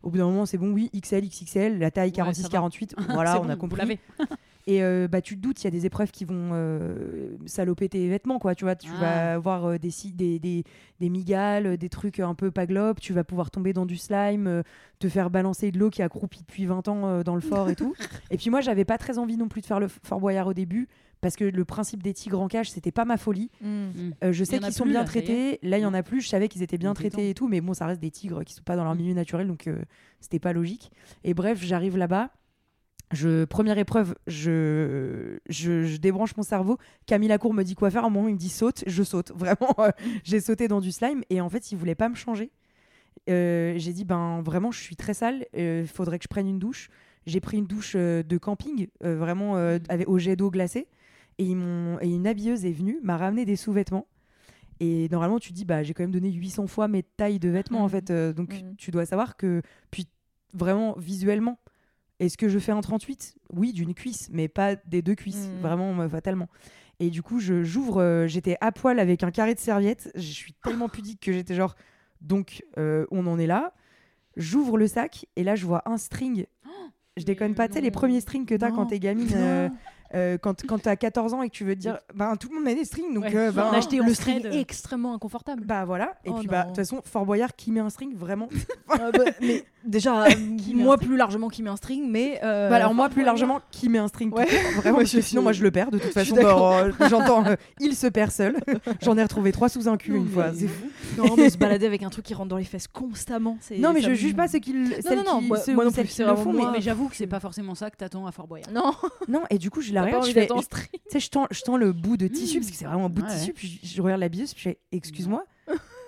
au bout d'un moment, c'est bon, oui, XL, XXL, la taille Ouais, ça va. 46-48. <laughs> voilà, on bon, a compris. <laughs> Et euh, bah, tu te doutes, il y a des épreuves qui vont euh, saloper tes vêtements, quoi. Tu vois, tu Ah. vas avoir euh, des, des, des, des migales, des trucs un peu pas globes, tu vas pouvoir tomber dans du slime, te faire balancer de l'eau qui a croupi depuis 20 ans dans le fort et tout. <laughs> Et puis moi, j'avais pas très envie non plus de faire le Fort Boyard au début, parce que le principe des tigres en cage, c'était pas ma folie. Mm. Euh, je sais qu'ils sont plus, bien là, traités. Là, il y en a plus. Je savais qu'ils étaient bien traités et tout, mais bon, ça reste des tigres qui sont pas dans leur Mm. milieu naturel, donc euh, c'était pas logique. Et bref, j'arrive là-bas. Je, première épreuve, je, je, je débranche mon cerveau. Camille Lacour me dit quoi faire. À un moment, il me dit saute. Je saute. <laughs> Vraiment, euh, j'ai sauté dans du slime. Et en fait, il voulait pas me changer. Euh, j'ai dit, ben vraiment, je suis très sale. Il faudrait que je prenne une douche. J'ai pris une douche euh, de camping, euh, vraiment euh, avec, au jet d'eau glacée. Et, ils m'ont- et une habilleuse est venue, m'a ramené des sous-vêtements. Et normalement, tu te dis, bah, j'ai quand même donné 800 fois mes tailles de vêtements, en Mhm. fait. euh, donc, Mhm. tu dois savoir que, puis vraiment, visuellement, est-ce que je fais un 38 Oui, d'une cuisse, mais pas des deux cuisses, Mhm. vraiment, euh, fatalement. Et du coup, je- j'ouvre, euh, j'étais à poil avec un carré de serviette. Je suis tellement pudique que j'étais genre, donc, euh, on en est là. J'ouvre le sac, et là, je vois un string. Je déconne pas, tu sais, les premiers strings que t'as quand Non. t'es gamine, euh, euh, quand, quand t'as 14 ans et que tu veux dire, ben tout le monde met des strings, donc Ouais. euh, ben, On a acheté en le string est extrêmement inconfortable. bah voilà. Et Oh puis bah de toute façon, Fort Boyard qui met un string vraiment. <laughs> Ah bah, mais déjà, <laughs> moi plus largement qui met un string, mais. euh, Bah, alors moi plus largement qui met un string. tout Ouais. <laughs> vraiment. Ouais, parce que je sinon moi je le perds de toute façon. bah, euh, J'entends, euh, il se perd seul. <laughs> J'en ai retrouvé trois sous un cul Non, une fois. C'est fou. Non, mais se balader avec un truc qui rentre dans les fesses constamment. Non mais ça je me- juge pas ceux qui, le- celles non, non, qui, moi- ceux moi ou non plus, qui c'est le vraiment font. Mais, moi. Mais, j'avoue que c'est pas forcément ça que t'attends à Fort Boyard. Non, non et du coup je la regarde, je fais, tu sais je tends, je tends le bout de tissu parce que c'est vraiment un bout de tissu. Puis je, regarde la puis je fais excuse-moi,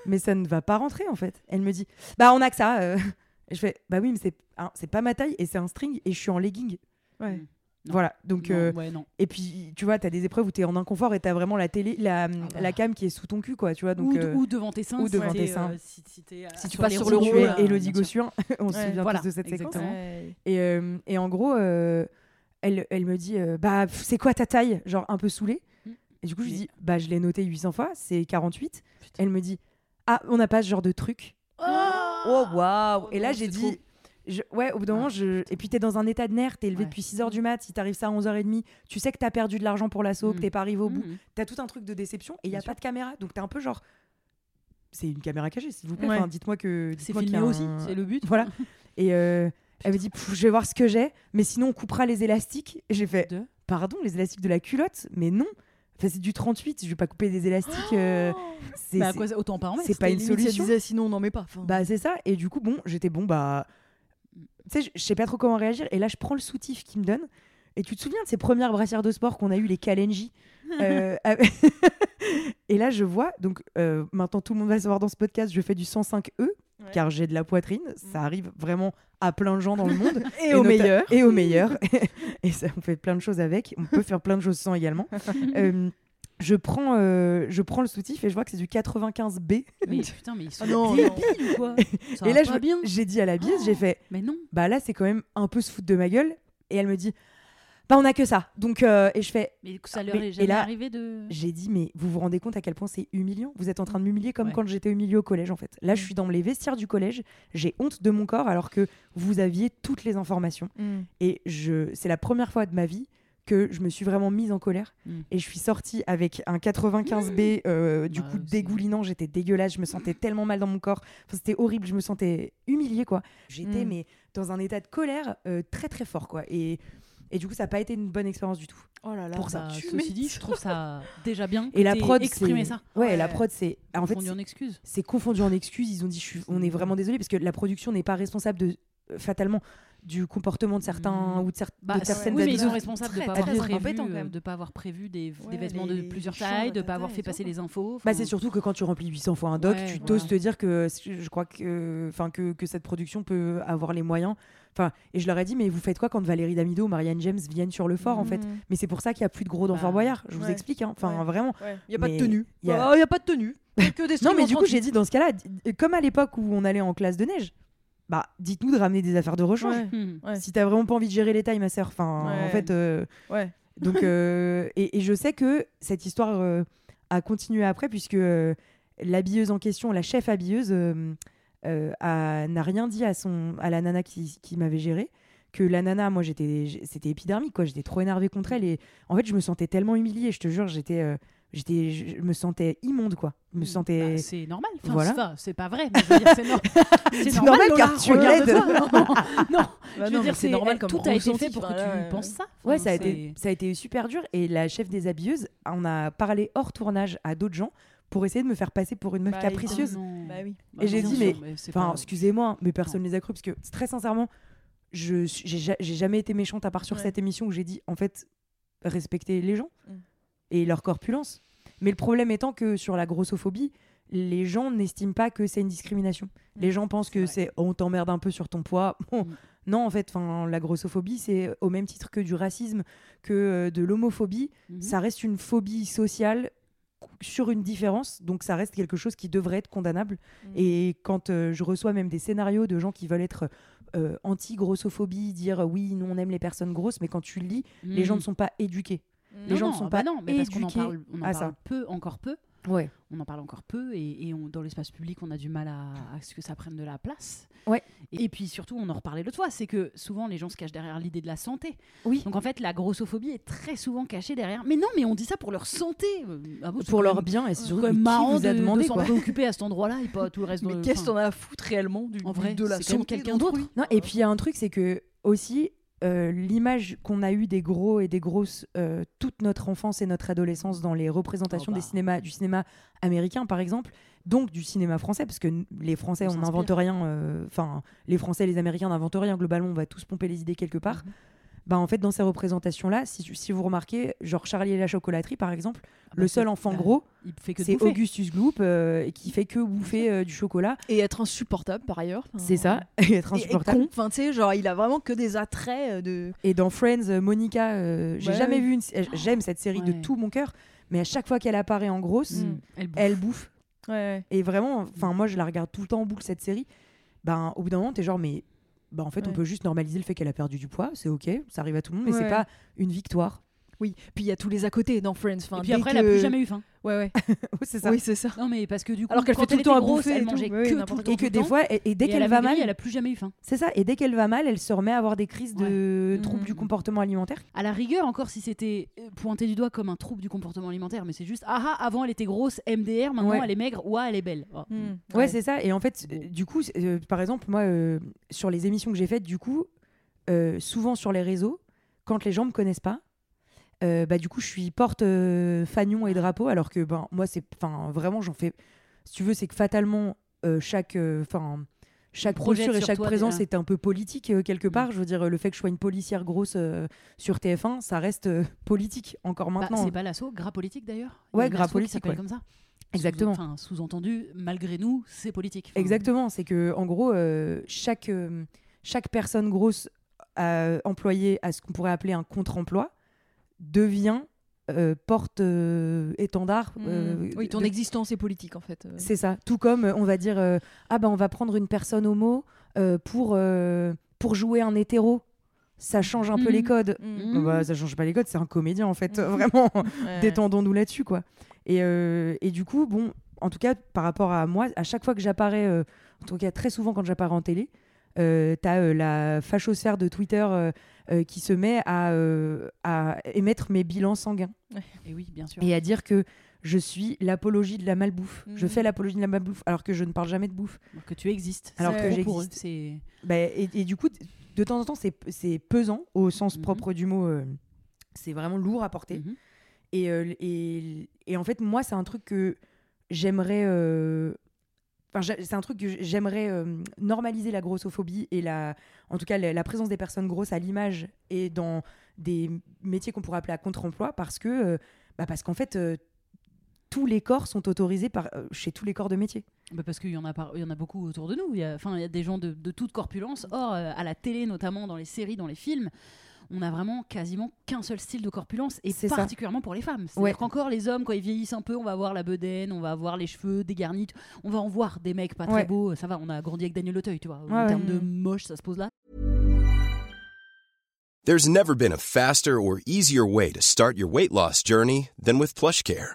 mais ça ne va pas rentrer en fait. Elle me dit bah on a que ça. euh. Et je fais bah oui mais c'est hein, c'est pas ma taille et c'est un string et je suis en legging. Ouais. Non. Voilà donc. Non, euh, ouais, non. Et puis, tu vois, t'as des épreuves où t'es en inconfort et t'as vraiment la télé, la, bah. la cam qui est sous ton cul, quoi, tu vois. Donc, ou, euh, ou devant tes seins. ou devant t'es, tes seins. euh, si, si t'es, Si tu passes sur le roues, tu es Elodie. Gossuin, <laughs> on se souvient voilà, tous de cette séquence. Ouais. Et, euh, et en gros, euh, elle, elle me dit, euh, bah, pff, c'est quoi ta taille? Genre un peu saoulée. Mm. Et du coup, je lui dis, bah, je l'ai noté 800 fois, c'est 48. Putain. Elle me dit, ah, on n'a pas ce genre de truc. Oh, waouh Et là, j'ai dit. je- ouais, au bout d'un Ah, moment, je... et puis t'es dans un état de nerf, t'es élevé Ouais. depuis 6h du mat, si t'arrives ça à 11h30, tu sais que t'as perdu de l'argent pour l'assaut, que Mm. t'es pas arrivé au bout, Mhm. t'as tout un truc de déception et il y a pas de caméra donc t'es un peu genre c'est une caméra cachée s'il vous plaît Ouais. enfin, dites-moi que C'est filmé aussi, c'est le but. voilà et euh, <laughs> elle me dit je vais voir ce que j'ai mais sinon on coupera les élastiques et j'ai fait De- pardon les élastiques de la culotte mais non enfin, c'est du 38 je vais pas couper des élastiques euh, c'est Bah, c'est- quoi, autant pas en mettre. c'est pas une solution disait sinon on n'en met pas. Enfin, bah c'est ça et du coup bon j'étais bon bah tu sais je- sais pas trop comment réagir et là je prends le soutif qu'il me donne et tu te souviens de ces premières brassières de sport qu'on a eu les Kalenji <laughs> Euh, <laughs> et là je vois donc euh, maintenant tout le monde va savoir dans ce podcast je fais du 105E car j'ai de la poitrine ça arrive vraiment à plein de gens dans le monde. <laughs> Et, au meilleur. et au meilleur. <laughs> <laughs> Et ça on fait plein de choses avec. On peut faire plein de choses sans également. Euh, je prends euh, je prends le soutif et je vois que c'est du 95B Mais putain, mais ils sont non, débiles ou quoi. Ça et là j'ai dit à la bise j'ai fait Mais non. bah là c'est quand même un peu se foutre de ma gueule. Et elle me dit bah on a que ça donc euh, et je fais Mais ça leur Ah, mais- est et jamais là, arrivé de. j'ai dit mais vous vous rendez compte à quel point c'est humiliant? Vous êtes en train de m'humilier comme Ouais. quand j'étais humiliée au collège en fait là je suis dans les vestiaires du collège j'ai honte de mon corps alors que vous aviez toutes les informations Mm. et je c'est la première fois de ma vie que je me suis vraiment mise en colère Mm. et je suis sortie avec un 95B euh, du Bah, coup dégoulinant, j'étais dégueulasse, je me sentais tellement mal dans mon corps, Enfin, c'était horrible, je me sentais humiliée quoi. J'étais Mm. mais dans un état de colère euh, très très fort quoi et et du coup ça n'a pas été une bonne expérience du tout. Oh là là. Pour ça, bah, tu ceci dit, je trouve ça déjà bien. Et la prod exprimé c'est ça. Ouais, la Ouais. prod c'est en fait Confondu c'est- en excuses. c'est confondu en excuses. Ils ont dit, je suis- on est vraiment désolé parce que la production n'est pas responsable de fatalement du comportement de certains Mm. ou de, cer- Bah, de certaines oui, mais ils sont responsables de Très, pas très avoir prévu, quand euh, même. de pas avoir prévu des, Ouais, des vêtements de plusieurs tailles, de la pas avoir fait passer les infos. Bah, c'est surtout que quand tu remplis 800 fois un doc, Ouais, tu voilà. t'oses te dire que je crois que, enfin que, que cette production peut avoir les moyens. Enfin, et je leur ai dit, mais vous faites quoi quand Valérie Damido ou Marianne James viennent sur le fort en fait Mm. Mais c'est pour ça qu'il y a plus de gros dans Bah, Fort Boyard. Je vous ouais. explique. hein. Enfin, Ouais. vraiment. Ouais. Il y a pas de tenue. il y a- Oh, Il pas de tenue. Il y a que des <laughs> Non, mais du coup, 38. j'ai dit dans ce cas-là, comme à l'époque où on allait en classe de neige, bah dites-nous de ramener des affaires de rechange. Ouais. hmm. Ouais. Si t'as vraiment pas envie de gérer les tailles, ma sœur. Enfin, en fait. euh, Ouais. Donc, <laughs> euh, et, et je sais que cette histoire euh, a continué après, puisque euh, l'habilleuse en question, la chef habilleuse, n'a rien dit à, son, à la nana qui, qui m'avait géré. Que la nana, moi, j'étais, c'était épidermique, quoi. J'étais trop énervée contre elle. Et en fait, je me sentais tellement humiliée, je te jure, j'étais. euh, J'étais, je me sentais immonde, quoi. Je me sentais. Bah, c'est normal. Enfin, Voilà. c'est- enfin, c'est pas vrai. mais je veux dire, c'est <laughs> c'est C'est normal, normal, Lola, car tu l'aides. <laughs> Non, non, non. <laughs> Bah je non, veux mais dire, c'est normal comme tout a été fait pour que tu penses ça. Ouais, Enfin, ça a, c'est- été, ça a été super dur. Et la chef des habilleuses, on a parlé hors tournage à d'autres gens pour essayer de me faire passer pour une meuf Bah, capricieuse. Oh. Bah oui. Bah Et j'ai non, dit, mais- Enfin, pas- excusez-moi, mais personne ne les a cru parce que très sincèrement, je j'ai ja- j'ai jamais été méchante à part sur Ouais. cette émission où j'ai dit en fait respecter les gens Mm. et leur corpulence. Mais le problème étant que sur la grossophobie, les gens n'estiment pas que c'est une discrimination. Les gens pensent que c'est oh, on t'emmerde un peu sur ton poids. <laughs> Bon, Mm. Non, en fait, la grossophobie, c'est au même titre que du racisme, que euh, de l'homophobie. Mhm. Ça reste une phobie sociale sur une différence, donc ça reste quelque chose qui devrait être condamnable. Mm. Et quand euh, je reçois même des scénarios de gens qui veulent être euh, anti-grossophobie, dire euh, oui, nous on aime les personnes grosses, mais quand tu le lis, les gens ne sont pas éduqués. les Non, gens ne sont bah pas non, mais parce qu'on en éduqués parle, on en à parle ça. peu, encore peu. Ouais. On en parle encore peu et, et on- dans l'espace public, on a du mal à, à ce que ça prenne de la place. Ouais. Et, puis surtout, on en reparlait l'autre fois, c'est que souvent les gens se cachent derrière l'idée de la santé. Oui. Donc en fait, la grossophobie est très souvent cachée derrière. Mais non, mais on dit ça pour leur santé. Euh, ah bon, Pour leur même- bien, et c'est surtout marrant vous a de, de demandé s'en préoccuper à cet endroit-là et pas tout le reste. Mais qu'est-ce qu'on a à foutre réellement du, En vrai, de la santé quelqu'un d'autre. Non, et puis il y a un truc, c'est que aussi euh, l'image qu'on a eue des gros et des grosses euh, toute notre enfance et notre adolescence dans les représentations Oh des bah. cinémas, du cinéma américain par exemple, donc du cinéma français, parce que les Français On n'invente rien, euh, enfin les Français et les Américains n'inventent rien, globalement on va tous pomper les idées quelque part. Mhm. Bah en fait dans ces représentations là, si, si vous remarquez, genre Charlie et la chocolaterie par exemple, Ah bah, le c'est- seul enfant bah, gros il fait que c'est. Augustus Gloop euh, qui fait que bouffer euh, du chocolat, Et être insupportable par ailleurs. Enfin, c'est ça, et <laughs> être insupportable. Enfin, tu sais, genre, il a vraiment que des attraits euh, de. Et dans Friends, euh, Monica, euh, j'ai Ouais, jamais ouais. vu une. J'aime cette série de tout mon cœur, mais à chaque fois qu'elle apparaît en grosse, Mm. Elle bouffe. elle. Et vraiment, enfin moi je la regarde tout le temps en boucle cette série. Ben au bout d'un moment t'es genre mais bah en fait on peut juste normaliser le fait qu'elle a perdu du poids, c'est ok, ça arrive à tout le monde, mais Ouais. c'est pas une victoire. Oui. Puis il y a tous les à côté dans Friends. Enfin, Et puis après, que... elle a plus jamais eu faim. <laughs> Ouais, ouais. <laughs> c'est ça. Oui, c'est ça. Non, mais parce que du coup, Alors qu'elle quand fait tout le elle temps à bouffer et elle mangeait Oui, que n'importe tout le quoi. Et temps, que des temps. fois, et, et dès qu'elle elle va mal, elle a plus jamais eu faim. c'est ça. Et dès qu'elle va mal, elle se remet à avoir des crises de Ouais. troubles Mhm. du comportement alimentaire. À la rigueur, encore si c'était euh, pointé du doigt comme un trouble du comportement alimentaire, mais c'est juste ah ah, avant elle était grosse, MDR, maintenant Ouais. elle est maigre, ouah, elle est belle. Oh. Mm. Ouais, c'est ça. Et en fait, euh, du coup, euh, par exemple, moi, euh, sur les émissions que j'ai faites, du coup, euh, souvent sur les réseaux, quand les gens me connaissent pas, euh, bah du coup, je suis porte euh, fanion et drapeau, alors que ben moi, c'est, enfin, vraiment, j'en fais. Si tu veux, c'est que fatalement, euh, chaque, enfin. chaque posture et chaque présence déjà. est un peu politique euh, quelque Mm. part. Je veux dire, le fait que je sois une policière grosse euh, sur TF1, ça reste euh, politique encore Bah, maintenant. c'est pas l'assaut, gras politique d'ailleurs. Ouais, gras politique, ouais. comme ça. Exactement. Sous- Enfin, sous-entendu, malgré nous, c'est politique. Enfin, Exactement, c'est que en gros, chaque, chaque personne grosse employée à ce qu'on pourrait appeler un contre-emploi devient euh, porte-étendard. Mm. euh, oui, ton de- existence est politique en fait. euh. C'est ça. Tout comme euh, on va dire euh, ah ben on va prendre une personne homo euh, pour euh, pour jouer un hétéro. Ça change un peu Mhm. les codes. Mm. Mhm. Bah, ça change pas les codes, c'est un comédien en fait. <laughs> Vraiment, <laughs> Ouais. détendons-nous là-dessus quoi. Et, euh, et du coup, bon, en tout cas, par rapport à moi, à chaque fois que j'apparais, euh, en tout cas très souvent quand j'apparais en télé, euh, t'as euh, la fachosphère de Twitter, euh, qui se met à, euh, à émettre mes bilans sanguins Et oui, bien sûr. et à dire que je suis l'apologie de la malbouffe. Je Mhm. fais l'apologie de la malbouffe alors que je ne parle jamais de bouffe. Alors que tu existes. Alors que j'existe. Bah, et, et du coup, de temps en temps, c'est pesant au sens Mhm. propre du mot. euh, c'est vraiment lourd à porter. Mhm. Et, et, et en fait, moi, c'est un truc que j'aimerais. C'est un truc que j'aimerais euh, normaliser la grossophobie et la, en tout cas la, présence des personnes grosses à l'image et dans des métiers qu'on pourrait appeler à contre-emploi parce que, euh, bah parce qu'en fait, euh, tous les corps sont autorisés par, chez tous les corps de métier. Bah, parce qu'il y en a beaucoup autour de nous. Il y a, des gens de, toute corpulence. Or, à la télé, notamment dans les séries, dans les films, on a vraiment quasiment qu'un seul style de corpulence et C'est ça. particulièrement pour les femmes. C'est-à-dire Ouais. qu'encore les hommes, quand ils vieillissent un peu, on va avoir la bedaine, on va avoir les cheveux dégarnis, on va en voir des mecs pas très beaux. Ça va, on a grandi avec Daniel Auteuil, tu vois. Ouais, en ouais. termes de moche, ça se pose là. There's never been a faster or easier way to start your weight loss journey than with PlushCare.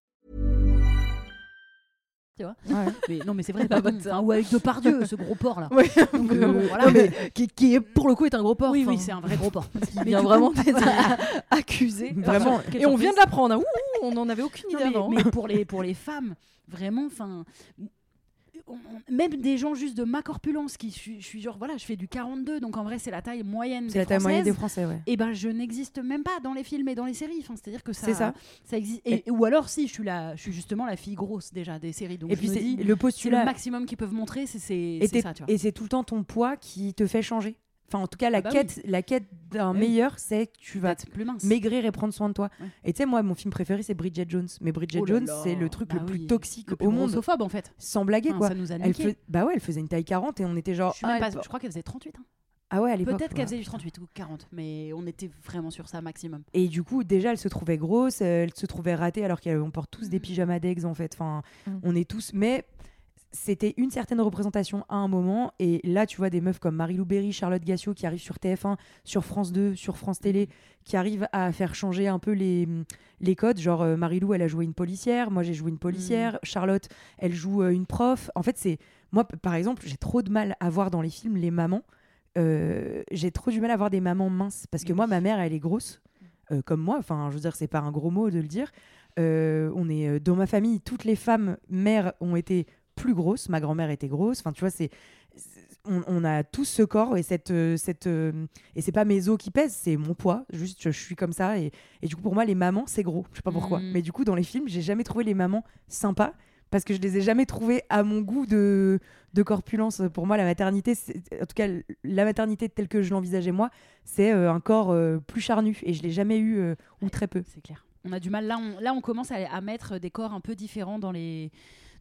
<laughs> Mais, non, mais c'est vrai, pardon. Enfin, ou avec Depardieu, ce gros porc là. Oui, Donc, euh, voilà. Non, mais qui, qui est pour le coup est un gros porc. Oui, enfin, oui, c'est un vrai gros porc. Mais vient vraiment d'être <laughs> accusé. <laughs> Vraiment. Enfin, Et on vient de l'apprendre. hein. On n'en avait aucune Non, idée mais, avant. mais pour les pour les femmes, vraiment, enfin. On- on- Même des gens juste de ma corpulence qui je suis, je suis genre voilà je fais du 42 donc en vrai c'est la taille moyenne C'est des la taille moyenne des. Français, ouais. et ben je n'existe même pas dans les films et dans les séries enfin c'est à dire que ça C'est ça. ça existe et, ou alors si je suis la je suis justement la fille grosse déjà des séries donc Et je puis me c'est dis le c'est le postulat. maximum qu'ils peuvent montrer c'est ça tu vois et c'est tout le temps ton poids qui te fait changer. Enfin, en tout cas, la Ah bah oui. quête, la quête d'un Oui. meilleur, c'est que tu vas Être plus mince maigrir et prendre soin de toi. Ouais. Et tu sais, moi, mon film préféré, c'est Bridget Jones. Mais Bridget Oh là Jones, c'est le truc Bah le plus oui. toxique le plus au monde, en fait sans blaguer, Enfin, quoi. ça nous a Elle. Bah ouais, elle faisait une taille 40 et on était genre. je, ah, pas- elle- je crois qu'elle faisait 38 hein. Ah ouais, à l'époque. peut-être qu'elle faisait du 38 ou 40 mais on était vraiment sur ça maximum Et du coup, déjà, elle se trouvait grosse, elle se trouvait ratée, alors qu'on porte tous des Mm. pyjamas d'ex, en fait. Enfin, Mm. on est tous. Mais c'était une certaine représentation à un moment. Et là, tu vois des meufs comme Marie-Lou Berry, Charlotte Gassio qui arrivent sur TF1, sur France 2, sur France Télé, qui arrivent à faire changer un peu les, les codes. Genre, euh, Marie-Lou, elle a joué une policière, moi j'ai joué une policière, Charlotte, elle joue euh, une prof. En fait, c'est. Moi, par exemple, j'ai trop de mal à voir dans les films les mamans. Euh, j'ai trop du mal à voir des mamans minces. Parce que moi, ma mère, elle est grosse, comme moi. Enfin, je veux dire, c'est pas un gros mot de le dire. On est dans ma famille, toutes les femmes mères ont été plus grosses. Ma grand-mère était grosse. Enfin, tu vois, c'est on, on a tous ce corps et cette euh, cette euh, et c'est pas mes os qui pèsent, c'est mon poids. Juste, je, je suis comme ça et, et du coup pour moi les mamans c'est gros. Je sais pas pourquoi, Mm. mais du coup dans les films j'ai jamais trouvé les mamans sympas parce que je les ai jamais trouvées à mon goût de de corpulence. Pour moi la maternité, en tout cas la maternité telle que je l'envisageais moi, c'est euh, un corps euh, plus charnu et je l'ai jamais eu euh, ou très peu. C'est clair. On a du mal. Là, on, là, on commence à, à mettre des corps un peu différents dans les,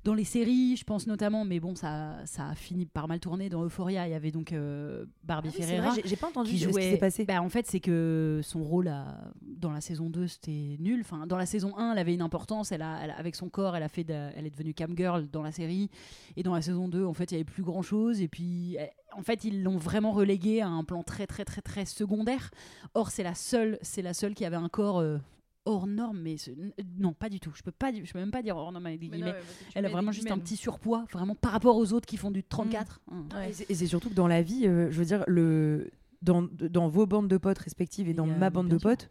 dans les séries, je pense notamment. Mais bon, ça, ça a fini par mal tourner. Dans Euphoria, il y avait donc euh, Barbie Ferreira. j'ai pas entendu qui ce qui jouait. s'est passé. Bah, en fait, c'est que son rôle à- dans la saison 2, c'était nul. Enfin, dans la saison 1, elle avait une importance. Elle a, elle avec son corps, elle, a fait de- elle est devenue cam girl dans la série. Et dans la saison 2, en fait, il y avait plus grand chose. Et puis, elle- en fait, ils l'ont vraiment reléguée à un plan très, très, très, très secondaire. Or, c'est la seule, c'est la seule qui avait un corps. euh, hors norme mais ce- non pas du tout je peux pas je peux même pas dire hors norme avec des guillemets elle a vraiment juste un petit surpoids vraiment par rapport aux autres qui font du 34 Hein. Ouais. Et c'est- surtout que dans la vie, euh, je veux dire, le, dans, dans vos bandes de potes respectives et dans ma bande de sûr.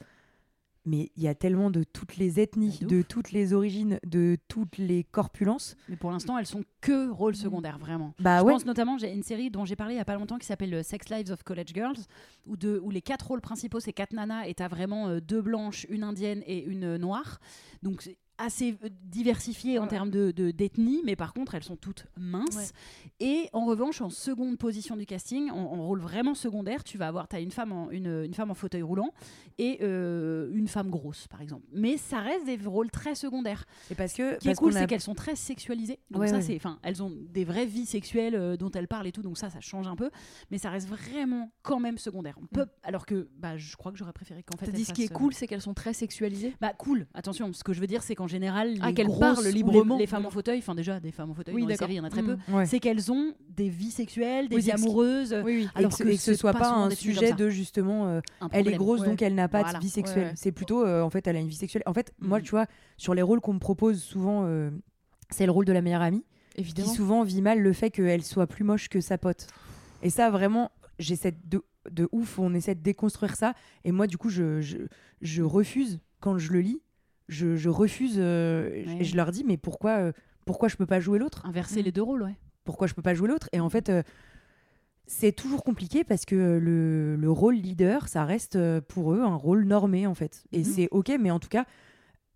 Mais il y a tellement de toutes les ethnies, de toutes les origines, de toutes les corpulences. mais pour l'instant elles sont que rôles secondaires vraiment Bah je ouais, pense notamment, j'ai une série dont j'ai parlé il y a pas longtemps qui s'appelle euh, Sex Lives of College Girls, où, de, où les quatre rôles principaux, c'est quatre nanas, et t'as vraiment euh, deux blanches, une indienne et une euh, noire. Donc assez euh, diversifié en termes de, de- d'ethnie, mais par contre, elles sont toutes minces. Ouais. Et en revanche, en seconde position du casting, en, en rôle vraiment secondaire, tu vas avoir, t'as une femme en, une, une femme en fauteuil roulant et euh, une femme grosse, par exemple. Mais ça reste des rôles très secondaires. et parce que Ce qui est cool, a- c'est qu'elles sont très sexualisées. Donc Ouais, ça, ouais. c'est, enfin, elles ont des vraies vies sexuelles euh, dont elles parlent et tout. Donc ça, ça change un peu, mais ça reste vraiment quand même secondaire. On peut, alors que, bah, je crois que j'aurais préféré qu'en fait. T'as dit ce qui est euh, cool, c'est qu'elles sont très sexualisées? Bah cool. Attention, ce que je veux dire, c'est qu'en général, les Ah, qu'elles parlent les- librement. Les, femmes en fauteuil, enfin déjà des femmes en fauteuil Oui, dans les séries, il y en a très peu. Mm. Ouais. C'est qu'elles ont des vies sexuelles, des Oui, vies amoureuses. Oui. Alors et que, que et que ce soit pas un sujet de justement euh, elle est grosse Ouais. donc elle n'a pas Voilà. de vie sexuelle. Ouais. C'est plutôt euh, en fait elle a une vie sexuelle. En fait, moi Mhm. tu vois, sur les rôles qu'on me propose souvent euh, c'est le rôle de la meilleure amie qui souvent vit mal le fait qu'elle soit plus moche que sa pote. Et ça vraiment j'essaie de de ouf, on essaie de déconstruire ça et moi du coup je je, je refuse quand je le lis, je, je refuse euh, Ouais. et je leur dis mais pourquoi euh, pourquoi je peux pas jouer l'autre? Inverser Mm. les deux rôles, ouais. pourquoi je peux pas jouer l'autre? Et en fait, euh, c'est toujours compliqué parce que le, le rôle leader, ça reste euh, pour eux un rôle normé en fait. Et Mhm. c'est ok, mais en tout cas,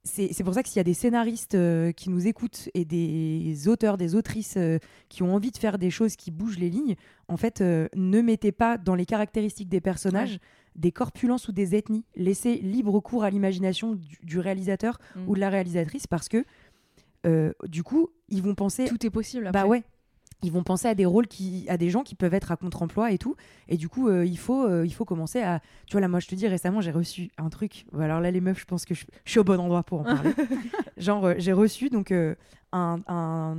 c'est c'est pour ça que s'il y a des scénaristes euh, qui nous écoutent et des auteurs, des autrices euh, qui ont envie de faire des choses qui bougent les lignes, en fait, euh, ne mettez pas dans les caractéristiques des personnages des corpulences ou des ethnies. Laissez libre cours à l'imagination du, du réalisateur Mm. ou de la réalisatrice parce que euh, du coup, ils vont penser Tout est possible. bah ouais. Ils vont penser à des rôles qui, à des gens qui peuvent être à contre-emploi et tout. Et du coup, euh, il faut, euh, il faut commencer à. Tu vois là, moi, je te dis récemment, j'ai reçu un truc. Alors là, les meufs, je pense que je, je suis au bon endroit pour en parler. <laughs> Genre, j'ai reçu donc un, un,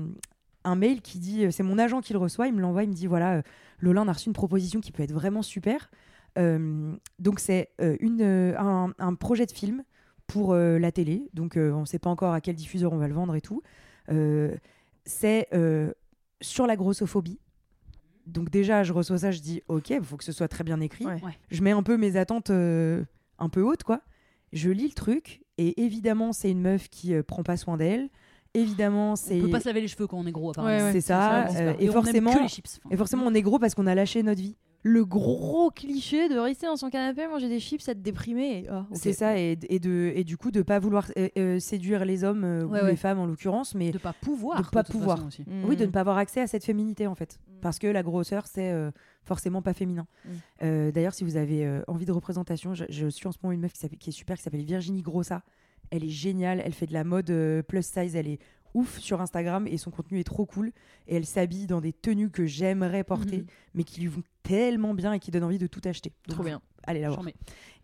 un mail qui dit, c'est mon agent qui le reçoit. Il me l'envoie, il me dit voilà, Lola, on a reçu une proposition qui peut être vraiment super. Euh, donc c'est euh, une, euh, un, un projet de film pour euh, la télé. Donc euh, on ne sait pas encore à quel diffuseur on va le vendre et tout. Euh, c'est euh, sur la grossophobie. Donc déjà, je reçois ça, je dis ok, il faut que ce soit très bien écrit. Ouais. Ouais. Je mets un peu mes attentes euh, un peu hautes, quoi. Je lis le truc et évidemment, c'est une meuf qui euh, prend pas soin d'elle. Évidemment, c'est On peut pas se laver les cheveux quand on est gros, apparemment. Ouais, ouais. c'est ça. Euh, et aime forcément, que les chips. Enfin, et forcément, on est gros parce qu'on a lâché notre vie. Le gros cliché de rester dans son canapé, manger des chips, être déprimé. Et... ok. C'est ça, et, et de, et du coup, de pas vouloir euh, euh, séduire les hommes euh, Ouais, ou ouais. les femmes en l'occurrence, mais de pas pouvoir. de pas pouvoir. façon, aussi. Mm. oui, de ne pas avoir accès à cette féminité en fait. Mm. Parce que la grosseur, c'est euh, forcément pas féminin. Mm. D'ailleurs, si vous avez envie de représentation, je, je suis en ce moment une meuf qui, qui est super, qui s'appelle Virginie Grossa. Elle est géniale, elle fait de la mode plus size, elle est ouf sur Instagram et son contenu est trop cool. Et elle s'habille dans des tenues que j'aimerais porter, Mhm. mais qui lui vont tellement bien et qui donnent envie de tout acheter. Donc, Trop bien. Allez la voir.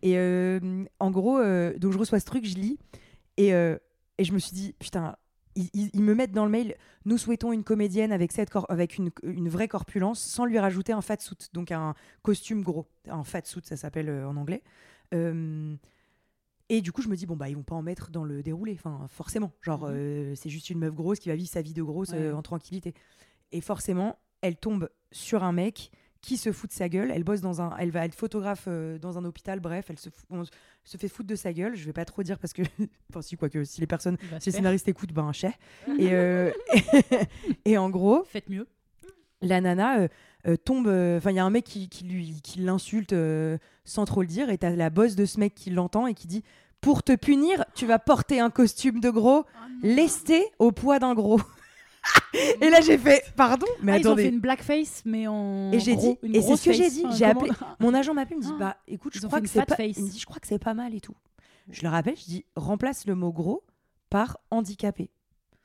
Et euh, en gros, euh, donc je reçois ce truc, je lis, et, euh, et je me suis dit, putain, ils, ils- ils me mettent dans le mail, nous souhaitons une comédienne avec, cette cor- avec une, une vraie corpulence, sans lui rajouter un fat suit, donc un costume gros. Un fat suit, ça s'appelle en anglais. Et du coup, je me dis, bon, bah, ils vont pas en mettre dans le déroulé, enfin, forcément. Genre, Mhm. euh, c'est juste une meuf grosse qui va vivre sa vie de grosse euh, en tranquillité. Et forcément, elle tombe sur un mec qui se fout de sa gueule. Elle bosse dans un, elle va être photographe euh, dans un hôpital. Bref, elle se, fout- on se fait foutre de sa gueule. Je vais pas trop dire parce que, <laughs> enfin si quoi que si les personnes, si les scénaristes écoutent, ben chais. <laughs> Et euh, <laughs> et en gros, Faites mieux. la nana euh, euh, tombe. Enfin, il y a un mec qui, qui lui qui l'insulte euh, sans trop le dire. Et t'as la bosse de ce mec qui l'entend et qui dit pour te punir, tu vas porter un costume de gros, lesté au poids d'un gros. <laughs> et là, j'ai fait pardon, mais Ah, ils ont attendez. fait une blackface, mais en. Et j'ai dit- une et c'est ce que j'ai dit, Enfin, j'ai comment- <laughs> Mon agent m'appelle, me dit Ah. bah écoute, je crois que c'est pas. face. Il me dit je crois que c'est pas mal et tout. Je le rappelle, je dis remplace le mot gros par handicapé.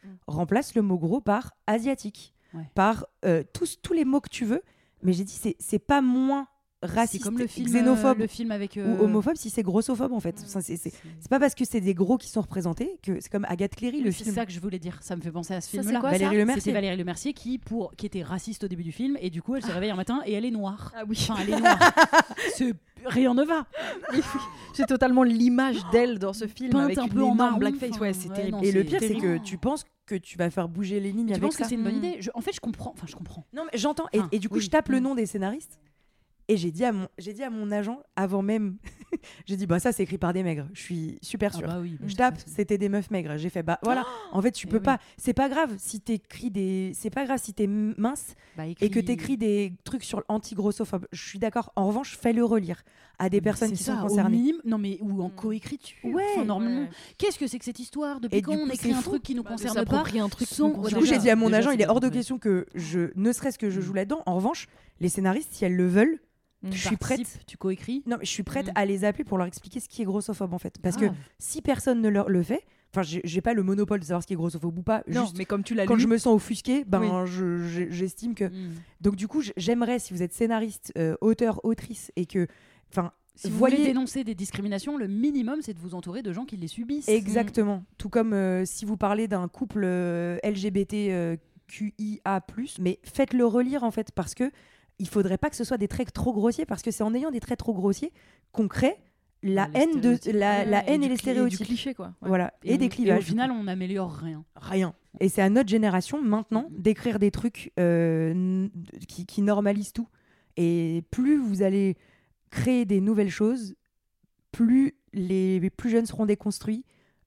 Mm. Remplace le mot gros par asiatique, Par euh, tous tous les mots que tu veux. Mais j'ai dit c'est pas moins raciste, comme le film, xénophobe euh, le film avec. ou euh, homophobe si c'est grossophobe en fait. Ça, c'est- c'est c'est pas parce que c'est des gros qui sont représentés que c'est comme Agathe Cléry le C'est film. ça que je voulais dire. Ça me fait penser à ce c'est film-là. quoi, Valérie ça Lemercier. C'était Valérie Lemercier qui, pour, qui était raciste au début du film et du coup elle se réveille un matin et elle est noire. Ah oui. Enfin, elle est noire. <laughs> Ce- Rien ne va. J'ai totalement l'image d'elle dans ce film Peinte avec un peu en blackface. enfin, Ouais, c'est ouais, terrible. non, Et le c'est pire c'est que tu penses que tu vas faire bouger les lignes Tu avec penses que c'est une bonne Mm. idée? Je- En fait, je comprends. Enfin, je comprends. Non, mais j'entends. Et, du coup, oui. je tape le Mm. nom des scénaristes? Et j'ai dit à mon, j'ai dit à mon agent avant même. <laughs> j'ai dit bah ça c'est écrit par des maigres. Je suis super Ah sûre. bah oui, bah, je tape, c'était des meufs maigres. J'ai fait bah voilà. en fait, tu eh peux oui. pas. C'est pas grave si t'écris des. C'est pas grave si t'es mince Bah, et que écris- t'écris des trucs sur l'anti-grossophobe. Je suis d'accord. En revanche, fais-le relire à des Mais personnes qui ça, sont au concernées. minimum- non mais ou en Mm. coécriture. Ouais. Enfin, normalement. Ouais. Qu'est-ce que c'est que cette histoire Depuis quand on coup, écrit c'est un fou. truc qui nous Bah, concerne pas un truc sans- Du coup, j'ai dit à mon agent, il est hors de question que je, ne serait-ce que je joue là-dedans. En revanche, les scénaristes, si elles le veulent. Je suis prête. Tu coécris. Non, mais je suis prête Mm. à les appeler pour leur expliquer ce qui est grossophobe en fait. Parce que Grave. si personne ne leur le fait, enfin, j'ai pas le monopole de savoir ce qui est grossophobe ou pas. Non, juste mais comme tu l'as quand lu, je me sens offusquée, ben Oui. je- je- j'estime que. Mm. Donc du coup, j'aimerais si vous êtes scénariste, euh, auteur, autrice et que, enfin, Si vous Voyez- voulez dénoncer des discriminations, le minimum, c'est de vous entourer de gens qui les subissent. Exactement. Tout comme euh, si vous parlez d'un couple euh, LGBT euh, QIA+, mais faites-le relire en fait parce que il faudrait pas que ce soit des traits trop grossiers parce que c'est en ayant des traits trop grossiers qu'on crée la Les haine de la, la Ouais, haine et du les stéréotypes. Du cliché, quoi. Ouais. Voilà, et, on- des clivages. au final, on n'améliore rien. rien. Et c'est à notre génération maintenant Mhm. d'écrire des trucs euh, qui normalisent tout. Et plus vous allez créer des nouvelles choses, plus les plus jeunes seront déconstruits,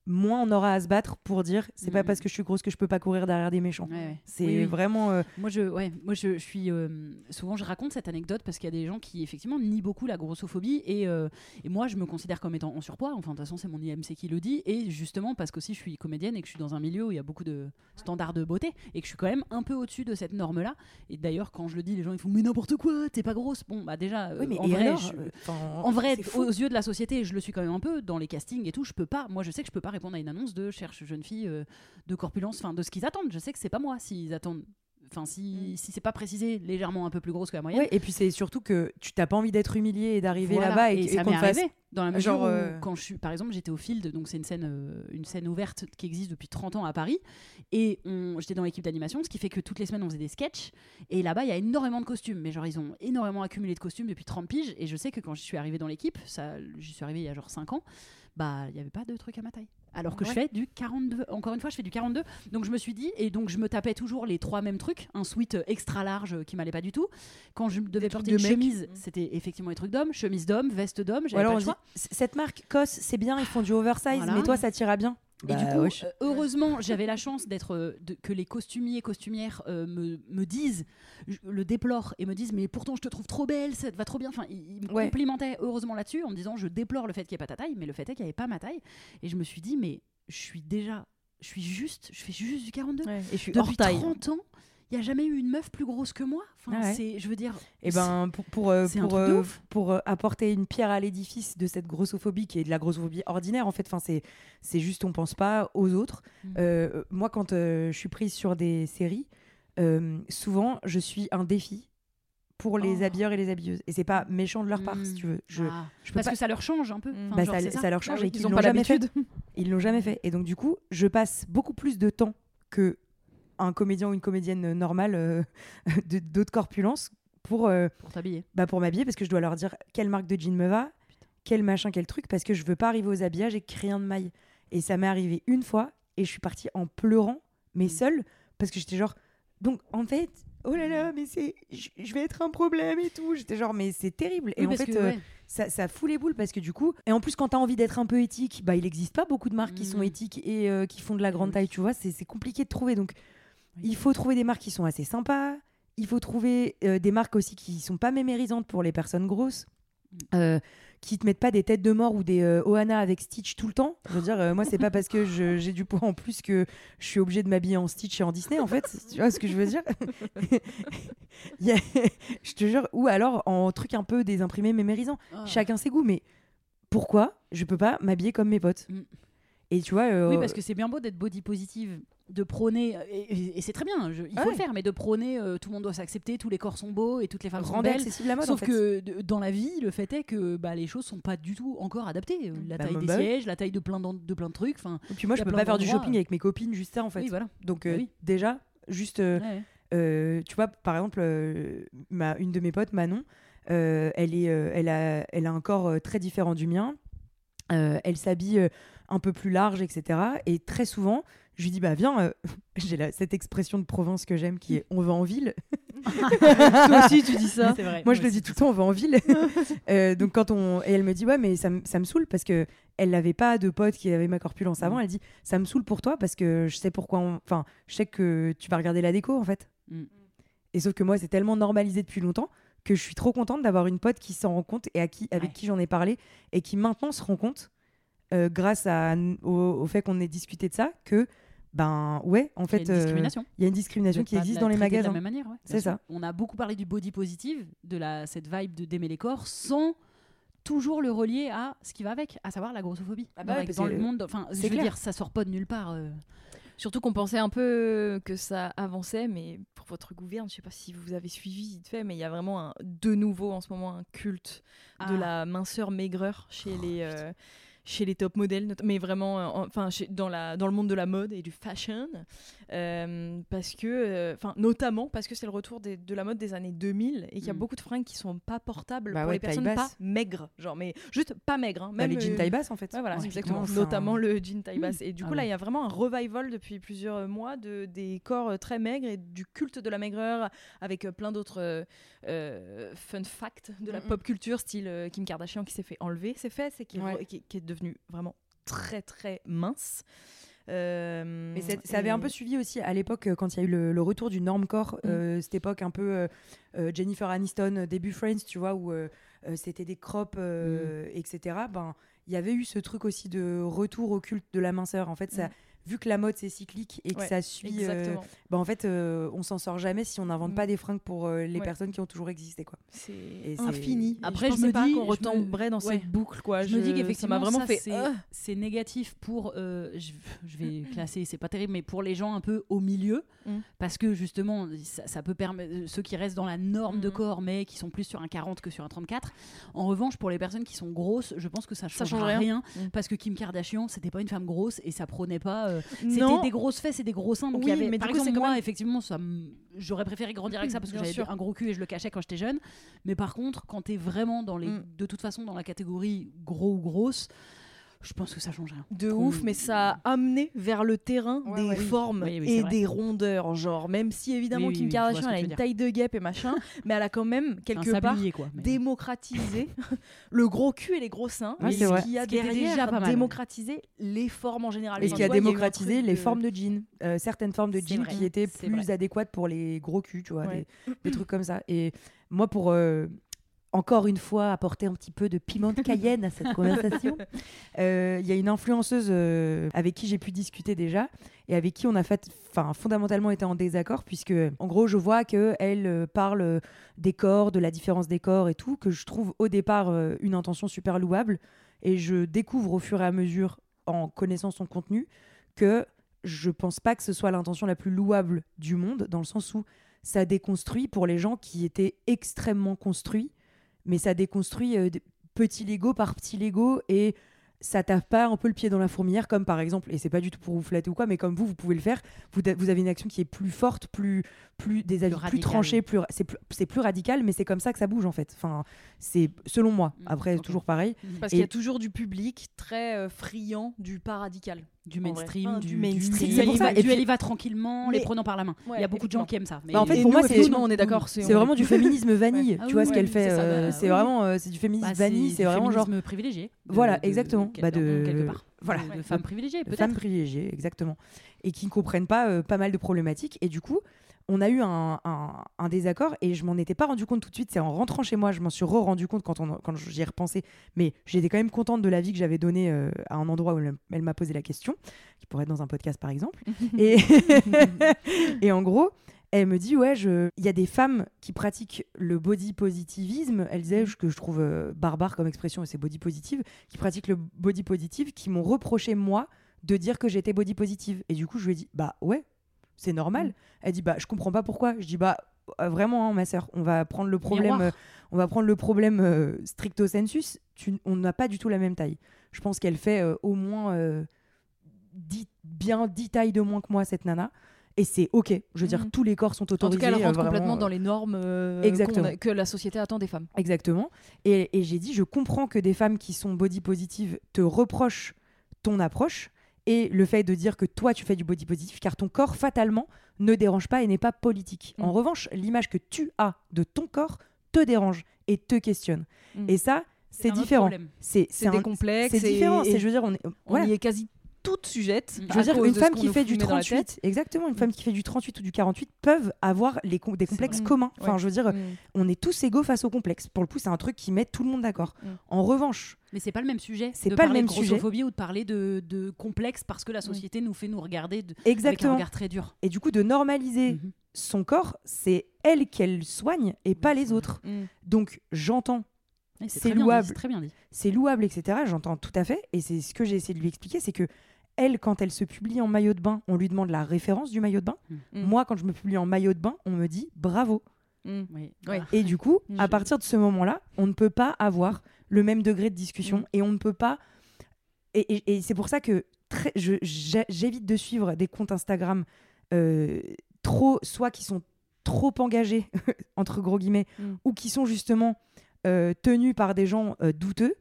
moins on aura à se battre pour dire c'est pas Mhm. parce que je suis grosse que je peux pas courir derrière des méchants. Ouais, ouais. C'est Oui, oui. vraiment. euh, Moi, je, ouais, moi je, je suis. euh, souvent, je raconte cette anecdote parce qu'il y a des gens qui, effectivement, nient beaucoup la grossophobie. Et, euh, et moi, je me considère comme étant en surpoids. Enfin, de toute façon, c'est mon IMC qui le dit. Et justement, parce qu'aussi, je suis comédienne et que je suis dans un milieu où il y a beaucoup de standards de beauté. Et que je suis quand même un peu au-dessus de cette norme-là. Et d'ailleurs, quand je le dis, les gens, ils font Mais n'importe quoi, t'es pas grosse. Bon, bah déjà, oui, mais en vrai, alors, je- enfin, en vrai, aux yeux de la société, je le suis quand même un peu dans les castings et tout. Je peux pas. Moi, je sais que je peux pas répondre à une annonce de cherche jeune fille euh, de corpulence, enfin de ce qu'ils attendent. Je sais que c'est pas moi s'ils attendent. Enfin, si, si c'est pas précisé légèrement un peu plus grosse que la moyenne. Mm. Ouais, et puis c'est surtout que tu t'as pas envie d'être humilié et d'arriver Voilà. là-bas et, et ça qu'on fasse. arrivé dans la mesure genre, où, euh, quand je suis par exemple j'étais au Field donc c'est une scène euh, une scène ouverte qui existe depuis 30 ans à Paris et j'étais dans l'équipe d'animation ce qui fait que toutes les semaines on faisait des sketchs et là-bas il y a énormément de costumes mais genre ils ont énormément accumulé de costumes depuis 30 piges et je sais que quand je suis arrivée dans l'équipe ça j'y suis arrivée il y a genre 5 ans bah il n'y avait pas de truc à ma taille alors que je fais du 42 encore une fois je fais du 42 donc je me suis dit et donc je me tapais toujours les trois mêmes trucs un sweat extra large qui m'allait pas du tout quand je devais porter de une mec. chemise Mm. c'était effectivement des trucs d'homme chemise d'homme veste d'homme j'avais alors pas le choix cette marque COS, c'est bien, ils font du oversize, Voilà. mais toi ça t'ira bien. Et du Bah, coup, wesh. euh, heureusement, j'avais la chance d'être euh, que les costumiers costumières euh, me, me disent, je- le déplorent et me disent, mais pourtant je te trouve trop belle, ça te va trop bien. Enfin, ils, me Ouais. complimentaient heureusement là-dessus en me disant, je déplore le fait qu'il n'y ait pas ta taille, mais le fait est qu'il n'y avait pas ma taille. Et je me suis dit, mais je suis déjà, je suis juste, je fais juste du 42. Ouais, Et je suis hors Depuis taille. 30 ans, il n'y a jamais eu une meuf plus grosse que moi. Enfin, Ah ouais. je veux dire. Et ben pour pour euh, un pour, euh, pour euh, apporter une pierre à l'édifice de cette grossophobie qui est de la grossophobie ordinaire en fait. Enfin c'est c'est juste on pense pas aux autres. Mm. Euh, moi quand je suis prise sur des séries, souvent je suis un défi pour les Oh. habilleurs et les habilleuses. Et c'est pas méchant de leur part si tu veux. Je, Ah, je peux parce pas- que ça leur change un peu. Mm. Enfin, Bah, genre, ça, ça leur Ah change oui, et qu'ils Ils ont l'ont pas jamais fait. l'habitude. Ils l'ont jamais fait. Et donc, du coup, je passe beaucoup plus de temps que un comédien ou une comédienne normale euh, <laughs> de- d'autres corpulences pour, euh, Pour t'habiller. bah, pour m'habiller parce que je dois leur dire quelle marque de jean me va, quel machin, quel truc, parce que je veux pas arriver aux habillages et que rien ne maille. Et ça m'est arrivé une fois et je suis partie en pleurant, mais Mm. seule, parce que j'étais genre. Donc, en fait. Oh là là, mais c'est, je vais être un problème et tout. J'étais genre, mais c'est terrible. Et en fait, que, euh, ouais. ça, ça fout les boules parce que du coup, et en plus quand t'as envie d'être un peu éthique, bah il n'existe pas beaucoup de marques qui sont Mm. éthiques et euh, qui font de la grande Oui. taille, tu vois, c'est c'est compliqué de trouver. Donc Oui. il faut trouver des marques qui sont assez sympas, il faut trouver euh, des marques aussi qui sont pas mémérisantes pour les personnes grosses. Mm. euh, qui te mettent pas des têtes de mort ou des euh, Ohana avec Stitch tout le temps. Je veux dire, euh, moi, c'est pas parce que j'ai du poids en plus que je suis obligée de m'habiller en Stitch et en Disney, en fait. <laughs> Tu vois ce que je veux dire? <laughs> Je te jure. Ou alors en truc un peu des imprimés mémérisants. Ah. Chacun ses goûts, mais pourquoi je peux pas m'habiller comme mes potes? Mm. Et tu vois, euh, Oui, parce que c'est bien beau d'être body positive, de prôner, et, c'est très bien, je- il faut Ouais. le faire, mais de prôner, euh, tout le monde doit s'accepter, tous les corps sont beaux et toutes les femmes sont belles. accessible la mode. Sauf en fait. que de- dans la vie, le fait est que bah, les choses sont pas du tout encore adaptées. Euh, La Bah, taille des bah sièges, la taille de plein, d'en- de plein de trucs. Et puis moi, je peux pas faire du shopping avec mes copines juste ça, en fait. oui, voilà. Donc Bah euh, oui. déjà, juste, Ouais, tu vois, par exemple, ma, une de mes potes, Manon, elle, est, elle, a, elle a un corps très différent du mien. Elle s'habille un peu plus large, etc. Et très souvent, je lui dis, bah viens, euh, <laughs> j'ai cette expression de Provence que j'aime qui est on va en ville. <laughs> Toi aussi, tu dis ça. Vrai. Moi, je le dis tout le temps, on va en ville. <laughs> Euh, donc, quand on. Et elle me dit, ouais, mais ça, me- ça me saoule parce que elle n'avait pas de pote qui avait ma corpulence avant. Mm. Elle dit, ça me saoule pour toi parce que je sais pourquoi. on- Enfin, je sais que tu vas regarder la déco, en fait. Mm. Et sauf que moi, c'est tellement normalisé depuis longtemps que je suis trop contente d'avoir une pote qui s'en rend compte et à qui, avec Ouais. qui j'en ai parlé et qui maintenant se rend compte, euh, grâce à, au, au fait qu'on ait discuté de ça, que, ben, ouais, en Il y a fait, une euh, discrimination. il y a une discrimination qui existe dans les de magasins. la même manière, ouais, bien C'est ça. On a beaucoup parlé du body positive, de la, cette vibe de d'aimer les corps, sans toujours le relier à ce qui va avec, à savoir la grossophobie. Ah bah Dans- ouais, le monde, enfin, je c'est veux clair. dire, ça sort pas de nulle part. euh. Surtout qu'on pensait un peu que ça avançait, mais pour votre gouverne, je sais pas si vous avez suivi vite fait, mais il y a vraiment un, de nouveau en ce moment un culte de Ah. la minceur maigreur chez Oh, les. euh, chez les top modèles, mais vraiment, euh, en- enfin, dans, la, dans le monde de la mode et du fashion, euh, parce que, euh, notamment parce que c'est le retour des- de la mode des années 2000 et qu'il y a Mm. beaucoup de fringues qui sont pas portables Bah pour ouais, les personnes pas maigres, genre, mais juste pas maigres, hein, Bah, même les jeans euh, taille basse en fait. Ouais, voilà, Ouais, exactement. enfin, Notamment le jean taille basse. Et du Ah coup, là, il y a vraiment un revival depuis plusieurs mois de, des corps très maigres et du culte de la maigreur avec plein d'autres euh, fun facts de la Mhm. pop culture, style Kim Kardashian qui s'est fait enlever ses fesses et qui, qui est devenue vraiment très très mince. Euh, Mais ça avait un peu suivi aussi à l'époque euh, quand il y a eu le, le retour du normcore, Mm. euh, cette époque un peu Jennifer Aniston, début Friends, tu vois, où c'était des crops, Mm. etc. Ben, il y avait eu ce truc aussi de retour au culte de la minceur. En fait, ça, Mm. Vu que la mode c'est cyclique et que Ouais, ça suit, euh, Exactement. ben, en fait, euh, on s'en sort jamais si on n'invente Mm. pas des fringues pour euh, les Ouais. personnes qui ont toujours existé, quoi. C'est infini. Après, je, je me pas dis- qu'on je me- retomberait dans ouais. cette boucle, quoi. je, me dis ça qu'effectivement m'a vraiment ça, fait. c'est, Ah c'est négatif pour euh, je, je vais <laughs> classer c'est pas terrible mais pour les gens un peu au milieu Mm. parce que justement ça, ça peut permettre ceux qui restent dans la norme de Mhm. corps mais qui sont plus sur un 40 que sur un 34 en revanche pour les personnes qui sont grosses je pense que ça Ça change change rien. rien, Mm. parce que Kim Kardashian c'était pas une femme grosse et ça prônait pas euh, c'était des grosses fesses et des gros seins donc il Oui, y avait mais par coup, exemple moi même- effectivement ça j'aurais préféré grandir avec ça parce que j'avais un gros cul et je le cachais quand j'étais jeune. Mais par contre quand t'es vraiment dans les Mm. de toute façon dans la catégorie gros ou grosse je pense que ça change rien de qu'on- ouf, mais ça a amené vers le terrain Ouais, des ouais. formes Oui, oui, c'est et vrai. des rondeurs, genre même si évidemment Oui, Kim Kardashian elle a une dire. taille de guêpe et machin, <laughs> mais elle a quand même quelque part sablier, quoi mais- démocratisé <laughs> le gros cul et les gros seins, Ouais, c'est ce vrai. qui a déjà pas démocratisé les formes en général. Et ce qui a démocratisé les formes de jeans, euh, certaines formes de jeans qui étaient plus adéquates pour les gros culs, tu vois, <clears throat> des trucs comme ça. Et moi, pour euh, encore une fois apporter un petit peu de piment de Cayenne à cette <laughs> conversation, euh, il y a une influenceuse euh, avec qui j'ai pu discuter déjà et avec qui on a fait, enfin, fondamentalement été en désaccord puisque, en gros, je vois que elle euh, parle euh, des corps, de la différence des corps et tout, que je trouve au départ euh, une intention super louable et je découvre au fur et à mesure en connaissant son contenu que je pense pas que ce soit l'intention la plus louable du monde, dans le sens où ça déconstruit pour les gens qui étaient extrêmement construits, mais ça déconstruit euh, petit Lego par petit Lego et ça tape pas un peu le pied dans la fourmilière, comme par exemple, et c'est pas du tout pour vous flatter ou quoi, mais comme vous, vous pouvez le faire, vous, vous avez une action qui est plus forte, plus, plus des avis plus, tranchés, plus, c'est plus, c'est plus radical, mais c'est comme ça que ça bouge en fait. Enfin, c'est selon moi. Mm, Après, toujours pareil. Parce Et- qu'il y a toujours du public très euh, friand du pas radical. Du mainstream, du, du mainstream. du- ça. va- Et du puis- elle y va tranquillement, les prenant par la main. Ouais, Il y a beaucoup de gens qui aiment ça. Mais Bah, en fait, Et pour nous, moi, c'est- on est <laughs> d'accord. C'est vraiment du <laughs> féminisme vanille, Ah tu vois oui, ce qu'elle fait. c'est euh, bah, vraiment, euh, c'est du féminisme Bah, vanille, c'est vraiment genre féminisme privilégié. Voilà, exactement. de- Bah, de- quelque part. voilà. de, de femmes privilégiées, peut-être. femmes privilégiées, exactement, et qui ne comprennent pas euh, pas mal de problématiques. Et du coup, on a eu un, un- un désaccord et je m'en étais pas rendu compte tout de suite. C'est en rentrant chez moi, je m'en suis re-rendu compte quand, on, quand j'y ai repensé. Mais j'étais quand même contente de l'avis que j'avais donné euh, à un endroit où elle, m'a posé la question, qui pourrait être dans un podcast par exemple. <laughs> et, <laughs> et en gros, elle me dit ouais, je... il y a des femmes qui pratiquent le body positivisme. Elle disait que je trouve euh, barbare comme expression, et c'est body positive, qui pratiquent le body positive, qui m'ont reproché moi de dire que j'étais body positive. Et du coup, je lui ai dit bah ouais, c'est normal. Mm. Elle dit bah je comprends pas pourquoi. Je dis bah euh, vraiment hein, ma sœur, on va prendre le problème, euh, on va prendre le problème euh, stricto sensus. Tu- on n'a pas du tout la même taille. Je pense qu'elle fait euh, au moins dix- bien 10 tailles de moins que moi cette nana. Et c'est ok. Je veux dire, Mhm. tous les corps sont En tout autorisés. cas, elle rentre vraiment, complètement dans les normes Exactement. que la société attend des femmes. Exactement. Et, et j'ai dit, je comprends que des femmes qui sont body positive te reprochent ton approche et le fait de dire que toi tu fais du body positive car ton corps fatalement ne dérange pas et n'est pas politique. Mm. En revanche, l'image que tu as de ton corps te dérange et te questionne. Mm. Et ça, c'est différent. C'est des complexes. c'est différent. et je veux dire, on est, on voilà. y est quasi toutes sujettes. Je veux dire, une femme qui fait du fumait dans la tête. 38, exactement, une Mm. femme qui fait du 38 ou du 48 peuvent avoir les com- des complexes communs. Enfin, Ouais. je veux dire, Mm. on est tous égaux face aux complexes. Pour le coup, c'est un truc qui met tout le monde d'accord. Mm. En revanche, Mais c'est pas le même sujet. C'est pas le même de sujet. grossophobie ou de parler de, de complexe parce que la société nous fait nous regarder de- avec un exactement. regard très dur. Et du coup, de normaliser Mhm. son corps, c'est elle qu'elle soigne et pas les autres. Mm. Donc, j'entends, C'est louable. c'est louable, etc. J'entends tout à fait. Et c'est ce que j'ai essayé de lui expliquer, c'est que elle, quand elle se publie en maillot de bain, on lui demande la référence du maillot de bain. Mm. Moi, quand je me publie en maillot de bain, on me dit bravo. Mm. Oui. Et du coup, Mm. à partir de ce moment-là, on ne peut pas avoir le même degré de discussion Mm. et on ne peut pas. Et, et- et c'est pour ça que très- je- j'ai- j'évite de suivre des comptes Instagram euh, trop, soit qui sont trop engagés <laughs> entre gros guillemets, Mm. ou qui sont justement euh, tenus par des gens euh, douteux.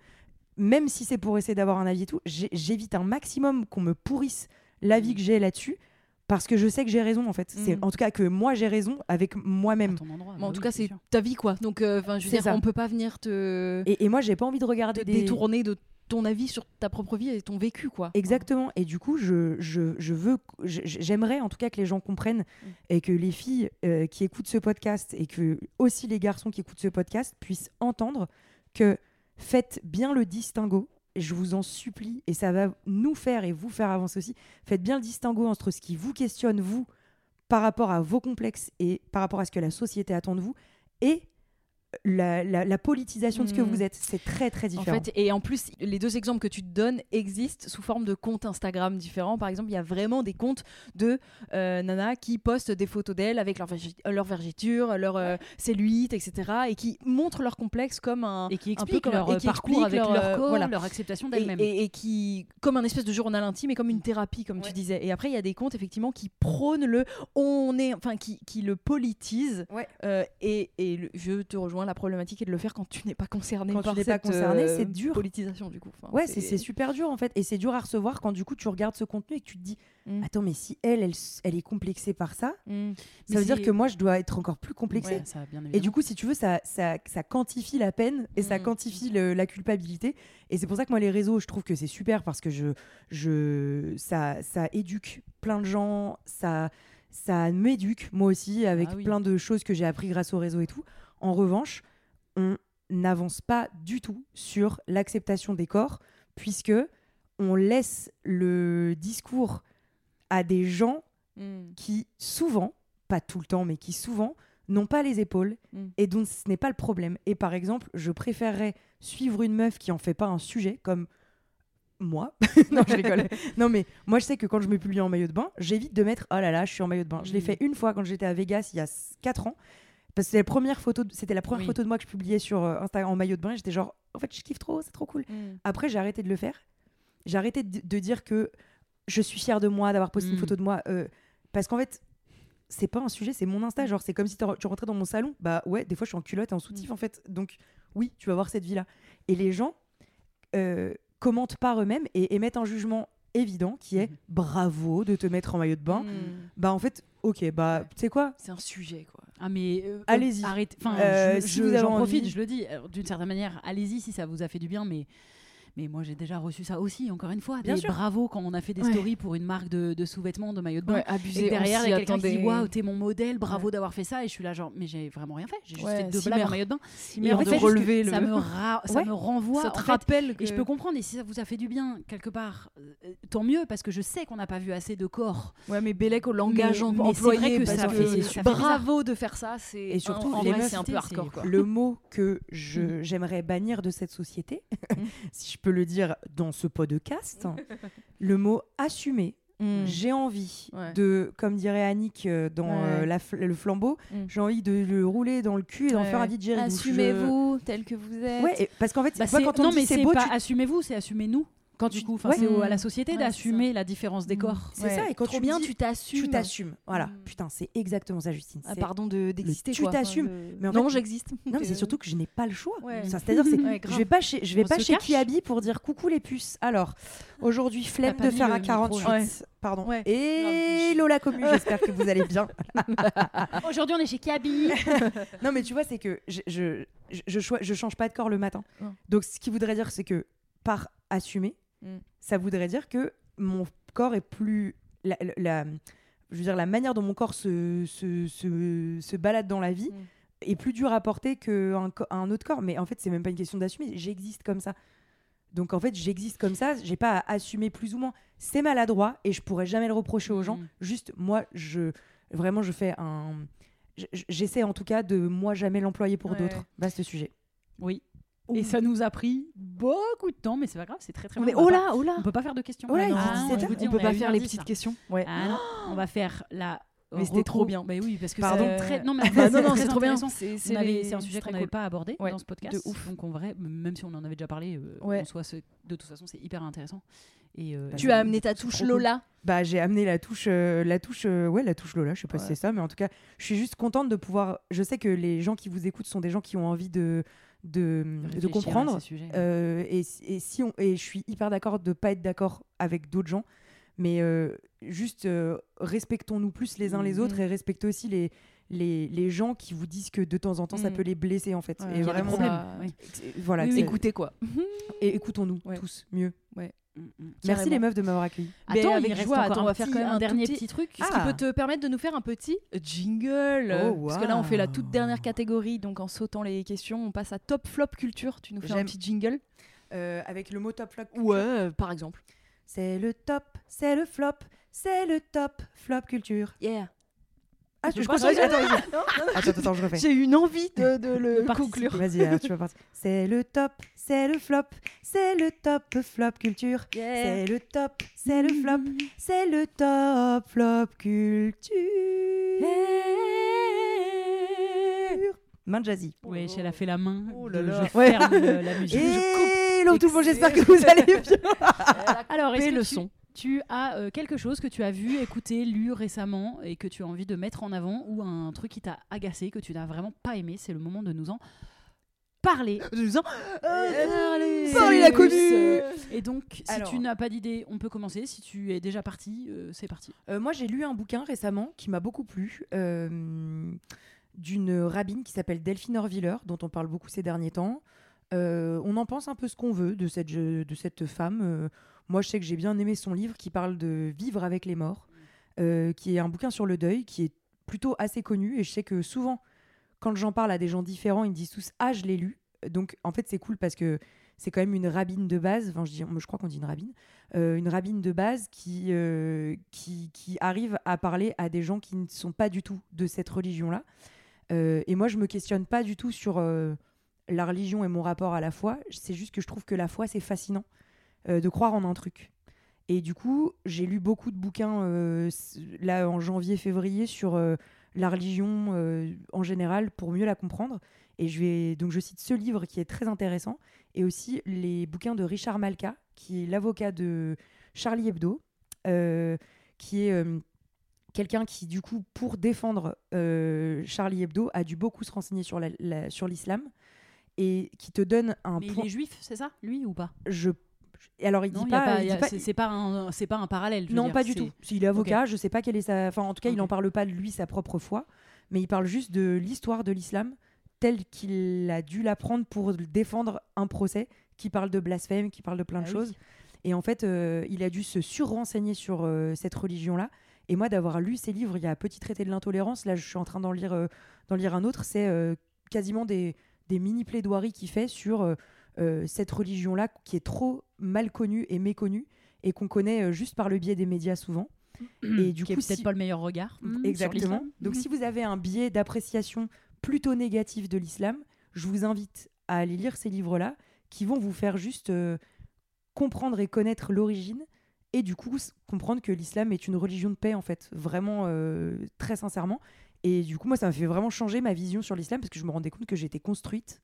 Même si c'est pour essayer d'avoir un avis et tout, j'évite un maximum qu'on me pourrisse l'avis Mm. que j'ai là-dessus. Parce que je sais que j'ai raison en fait. C'est Mm. en tout cas que moi j'ai raison avec moi-même. ton endroit. Mais bah en oui, tout cas, c'est ta vie, quoi. Donc, euh, enfin, je veux dire, ça. on peut pas venir te, Et, et moi j'ai pas envie de regarder te des détourner de ton avis sur ta propre vie et ton vécu, quoi. Exactement. Et du coup, je, je, je veux, j'aimerais en tout cas que les gens comprennent Mm. et que les filles euh, qui écoutent ce podcast et que aussi les garçons qui écoutent ce podcast puissent entendre que faites bien le distinguo. Je vous en supplie, et ça va nous faire et vous faire avancer aussi. Faites bien le distinguo entre ce qui vous questionne, vous, par rapport à vos complexes et par rapport à ce que la société attend de vous, et la, la- la politisation de ce que Mm. vous êtes. C'est très, très En différent. fait, et en plus, les deux exemples que tu te donnes existent sous forme de comptes Instagram différents. Par exemple, il y a vraiment des comptes de euh, nanas qui postent des photos d'elles avec leur, vergi- leur vergiture, leur euh, cellulite, etc. et qui montrent leur complexe comme un. Et qui un peu expliquent leur et euh, qui parcours expliquent avec leur, leur euh, corps, voilà. leur acceptation et, d'elles-mêmes. et- et qui comme un espèce de journal intime et comme une thérapie comme tu disais et après il y a des comptes effectivement qui prônent le on est enfin qui, qui le politisent Ouais. euh, et, et le- je te rejoins la problématique est de le faire quand tu n'es pas concerné Quand tu n'es pas cette, concerné, euh, c'est dur. politisation du coup Enfin, Ouais, c'est c'est super dur en fait. Et c'est dur à recevoir quand du coup tu regardes ce contenu et que tu te dis Mm. Attends, mais si elle, elle, elle est complexée par ça, Mm. Mais ça veut dire que moi je dois être encore plus complexée. Ouais, ça, bien Et du coup, si tu veux, ça, ça, ça quantifie la peine et ça Mm. quantifie le- la culpabilité. Et c'est pour ça que moi, les réseaux, je trouve que c'est super parce que je, je, ça, ça éduque plein de gens, ça, ça m'éduque moi aussi avec Ah oui. plein de choses que j'ai appris grâce au réseau et tout. En revanche, on n'avance pas du tout sur l'acceptation des corps puisque on laisse le discours à des gens Mm. qui souvent, pas tout le temps, mais qui souvent n'ont pas les épaules Mm. et dont ce n'est pas le problème. Et par exemple, je préférerais suivre une meuf qui en fait pas un sujet comme moi. <laughs> non, je rigole. <laughs> non, mais moi, je sais que quand je me publie en maillot de bain, j'évite de mettre oh là là, je suis en maillot de bain. Je l'ai Mm. fait une fois quand j'étais à Vegas il y a 4 ans. Parce que c'était la première photo, de- c'était la première Oui. photo de moi que je publiais sur euh, Instagram en maillot de bain. J'étais genre, en fait, je kiffe trop, c'est trop cool. Mm. Après, j'ai arrêté de le faire. J'ai arrêté de, de dire que je suis fière de moi, d'avoir posté une Mm. photo de moi. euh, parce qu'en fait, c'est pas un sujet, c'est mon Insta. Genre, c'est comme si tu rentrais dans mon salon. Bah ouais, des fois, je suis en culotte et en soutif, en fait. Donc, oui, tu vas voir cette vie-là. Et les gens euh, commentent par eux-mêmes et émettent un jugement évident qui est Mhm. bravo de te mettre en maillot de bain. Mm. Bah, en fait, ok, bah, tu sais quoi c'est un sujet quoi Ah mais euh, Allez-y. Arrêtez. Enfin, Euh, je- si je- j'en envie. profite, je le dis. Alors, D'une certaine manière, allez-y si ça vous a fait du bien, mais. Mais moi, j'ai déjà reçu ça aussi, encore une fois. Bien des sûr. bravo quand on a fait des Ouais. stories pour une marque de, de sous-vêtements, de maillots de bain. ouais, Et abusé que derrière, il y a quelqu'un qui dit. Waouh, t'es mon modèle, bravo d'avoir fait ça. Et je suis là, genre, mais j'ai vraiment rien fait. J'ai juste fait deux blagues en maillot de bain. Et en de fait, relever le ça me, ra- ça me renvoie. ça te en fait, rappelle Et je peux comprendre, et si ça vous a fait du bien, quelque part, euh, tant mieux, parce que je sais qu'on n'a pas vu assez de corps. Ouais, mais Bellec au langage employé, bravo de faire ça, Et surtout, c'est un peu hardcore. Le mot que Mhm. j'aimerais bannir de cette société, Mhm. <laughs> si je peux le dire dans ce podcast, <laughs> le mot assumer. Mm. J'ai envie Ouais. de, comme dirait Annick euh, dans euh, la fl- le flambeau, Mm. j'ai envie de le rouler dans le cul et d'en Ouais. faire un DJ. Je- Assumez-vous tel que vous êtes. Et- parce qu'en fait, Bah, quand on non, dit c'est c'est beau, pas tu- assumez-vous, c'est assumez-nous. Quand tu coup, Ouais. c'est à la société Ouais, d'assumer la différence des Mm. corps. C'est ça, et quand trop tu bien, dis- tu t'assumes. tu t'assumes. Voilà, Mm. putain, c'est exactement ça, Justine. Ah, pardon de d'exister tu t'assumes. de- Mais en non, j'existe. Non, mais c'est surtout que je n'ai pas le choix. C'est-à-dire, <laughs> je vais pas chez, je vais On pas chez. Kiabi pour dire coucou les puces. Alors, aujourd'hui, flemme de faire un micro, 48. là. Ouais. Pardon. Ouais. Et Lola Commu, <laughs> j'espère que vous allez bien. <laughs> Aujourd'hui, on est chez Kaby. Non, mais tu vois, c'est que je, je, je, change pas de corps le matin. Donc, ce qui voudrait dire, c'est que par assumer, Mm. ça voudrait dire que mon corps est plus. La, je veux dire, la manière dont mon corps se, se, se, se balade dans la vie Mm. est plus dure à porter qu'un un autre corps. Mais en fait, c'est même pas une question d'assumer. J'existe comme ça. Donc, en fait, j'existe comme ça. J'ai pas à assumer plus ou moins. C'est maladroit et je pourrais jamais le reprocher aux gens. Mm. Juste, moi, je. Vraiment, je fais un. J'essaie en tout cas de moi jamais l'employer pour Ouais. d'autres. Vaste sujet. Oui. Et ça nous a pris beaucoup de temps, mais c'est pas grave, c'est très très On bien. est On va oh là, oh là. On peut pas faire de questions. Oh là, il Ah est non, 17 je heures. vous dis, On peut a pas faire les petites questions. Ouais. Ah non, on va faire la. Mais c'était trop bien. Mais oui, parce que Pardon. très. Non, mais Bah, non, non, c'est trop bien. C'est On les- un sujet qu'on très n'avait cool. pas abordé Ouais, dans ce podcast. de ouf. Donc en vrai, même si on en avait déjà parlé, euh, Ouais. en soi, c'est- de toute façon, c'est hyper intéressant. Et euh, Tu c'est- as amené ta touche cool. Lola. Bah, j'ai amené la touche, euh, la touche, euh, ouais, la touche Lola. Je sais pas Ouais. si c'est ça, mais en tout cas, je suis juste contente de pouvoir. Je sais que les gens qui vous écoutent sont des gens qui ont envie de de, de Réfléchir à comprendre. ces sujets. Euh, et, et si on et je suis hyper d'accord de pas être d'accord avec d'autres gens, mais euh, juste euh, respectons-nous plus les uns les Mhm. autres et respectez aussi les, les les gens qui vous disent que de temps en temps ça Mhm. peut les blesser en fait. Ouais, et il y a des vraiment, ça- oui. voilà. Oui, oui. Écoutez quoi. et écoutons-nous Ouais. tous mieux. Merci les meufs de m'avoir accueilli. Mais Attends, avec il joie, attends, on va faire quand même un un dernier petit- petit truc. Ce qui Ah. peut te permettre de nous faire un petit jingle. Oh, Parce que là, on fait la toute dernière catégorie. Donc, en sautant les questions, on passe à top flop culture. Tu nous fais un petit jingle Euh, avec le mot top flop. Ouais, euh, par exemple. C'est le top, c'est le flop, c'est le top flop culture. Yeah. Ah, Tu je veux pas continue changer Attends, attends, attends, je refais. J'ai une envie de, de le De conclure. Vas-y, alors tu vas partir. <laughs> C'est le top, c'est le flop, c'est le top flop culture. Yeah. C'est le top, c'est le flop, c'est le top flop culture. Main jazzy. Oui, elle a fait la main. Oh là de- là. Je Ouais. ferme le- la musique. Et hello tout le monde, j'espère que vous allez bien. <laughs> Alors, est-ce que le tu, son. Tu as euh, quelque chose que tu as vu, écouté, lu récemment et que tu as envie de mettre en avant ou un truc qui t'a agacé, que tu n'as vraiment pas aimé C'est le moment de nous en parler. <laughs> De nous en- Parlez Parlez la connue Et donc, si Alors. tu n'as pas d'idée, on peut commencer. Si tu es déjà parti, euh, c'est parti. Euh, moi, j'ai lu un bouquin récemment qui m'a beaucoup plu, euh, d'une rabbine qui s'appelle Delphine Orviller, dont on parle beaucoup ces derniers temps. Euh, on en pense un peu ce qu'on veut de cette, de cette femme. Moi, je sais que j'ai bien aimé son livre qui parle de vivre avec les morts, euh, qui est un bouquin sur le deuil, qui est plutôt assez connu. Et je sais que souvent, quand j'en parle à des gens différents, ils me disent tous Ah, je l'ai lu. Donc, en fait, c'est cool parce que c'est quand même une rabbine de base. Enfin, je, dis, je crois qu'on dit une rabbine. Euh, une rabbine de base qui, euh, qui, qui arrive à parler à des gens qui ne sont pas du tout de cette religion-là. Et moi, je me questionne pas du tout sur la religion et mon rapport à la foi. C'est juste que je trouve que la foi, c'est fascinant euh, de croire en un truc. Et du coup, j'ai lu beaucoup de bouquins euh, là en janvier, février sur euh, la religion euh, en général pour mieux la comprendre. Et je vais donc je cite ce livre qui est très intéressant et aussi les bouquins de Richard Malka, qui est l'avocat de Charlie Hebdo, qui est quelqu'un qui du coup pour défendre Charlie Hebdo a dû beaucoup se renseigner sur la- la- sur l'islam et qui te donne un Mais il point. est juif, c'est ça? Lui ou pas? Je et alors il Non, dit a pas, pas- il c'est pas, un, c'est pas un parallèle. je veux non, dire, pas du tout. S'il est avocat, je sais pas quelle est sa. Enfin, en tout cas, il n'en parle pas de lui, sa propre foi, mais il parle juste de l'histoire de l'islam telle qu'il a dû l'apprendre pour défendre un procès qui parle de blasphème, qui parle de plein de Ah oui. choses. Et en fait, euh, il a dû se surrenseigner sur euh, cette religion-là. Et moi, d'avoir lu ses livres, il y a Petit traité de l'intolérance. Là, je suis en train d'en lire, euh, d'en lire un autre. C'est quasiment des, des mini plaidoiries qu'il fait sur cette religion-là qui est trop mal connue et méconnue et qu'on connaît euh, juste par le biais des médias souvent. et du qui coup, peut-être si- pas le meilleur regard. hmm, sur Exactement. Donc, Mhm. si vous avez un biais d'appréciation plutôt négatif de l'islam, je vous invite à aller lire ces livres-là qui vont vous faire juste euh, comprendre et connaître l'origine et du coup comprendre que l'islam est une religion de paix en fait, vraiment euh, très sincèrement. Et du coup, moi, ça m'a fait vraiment changer ma vision sur l'islam parce que je me rendais compte que j'étais construite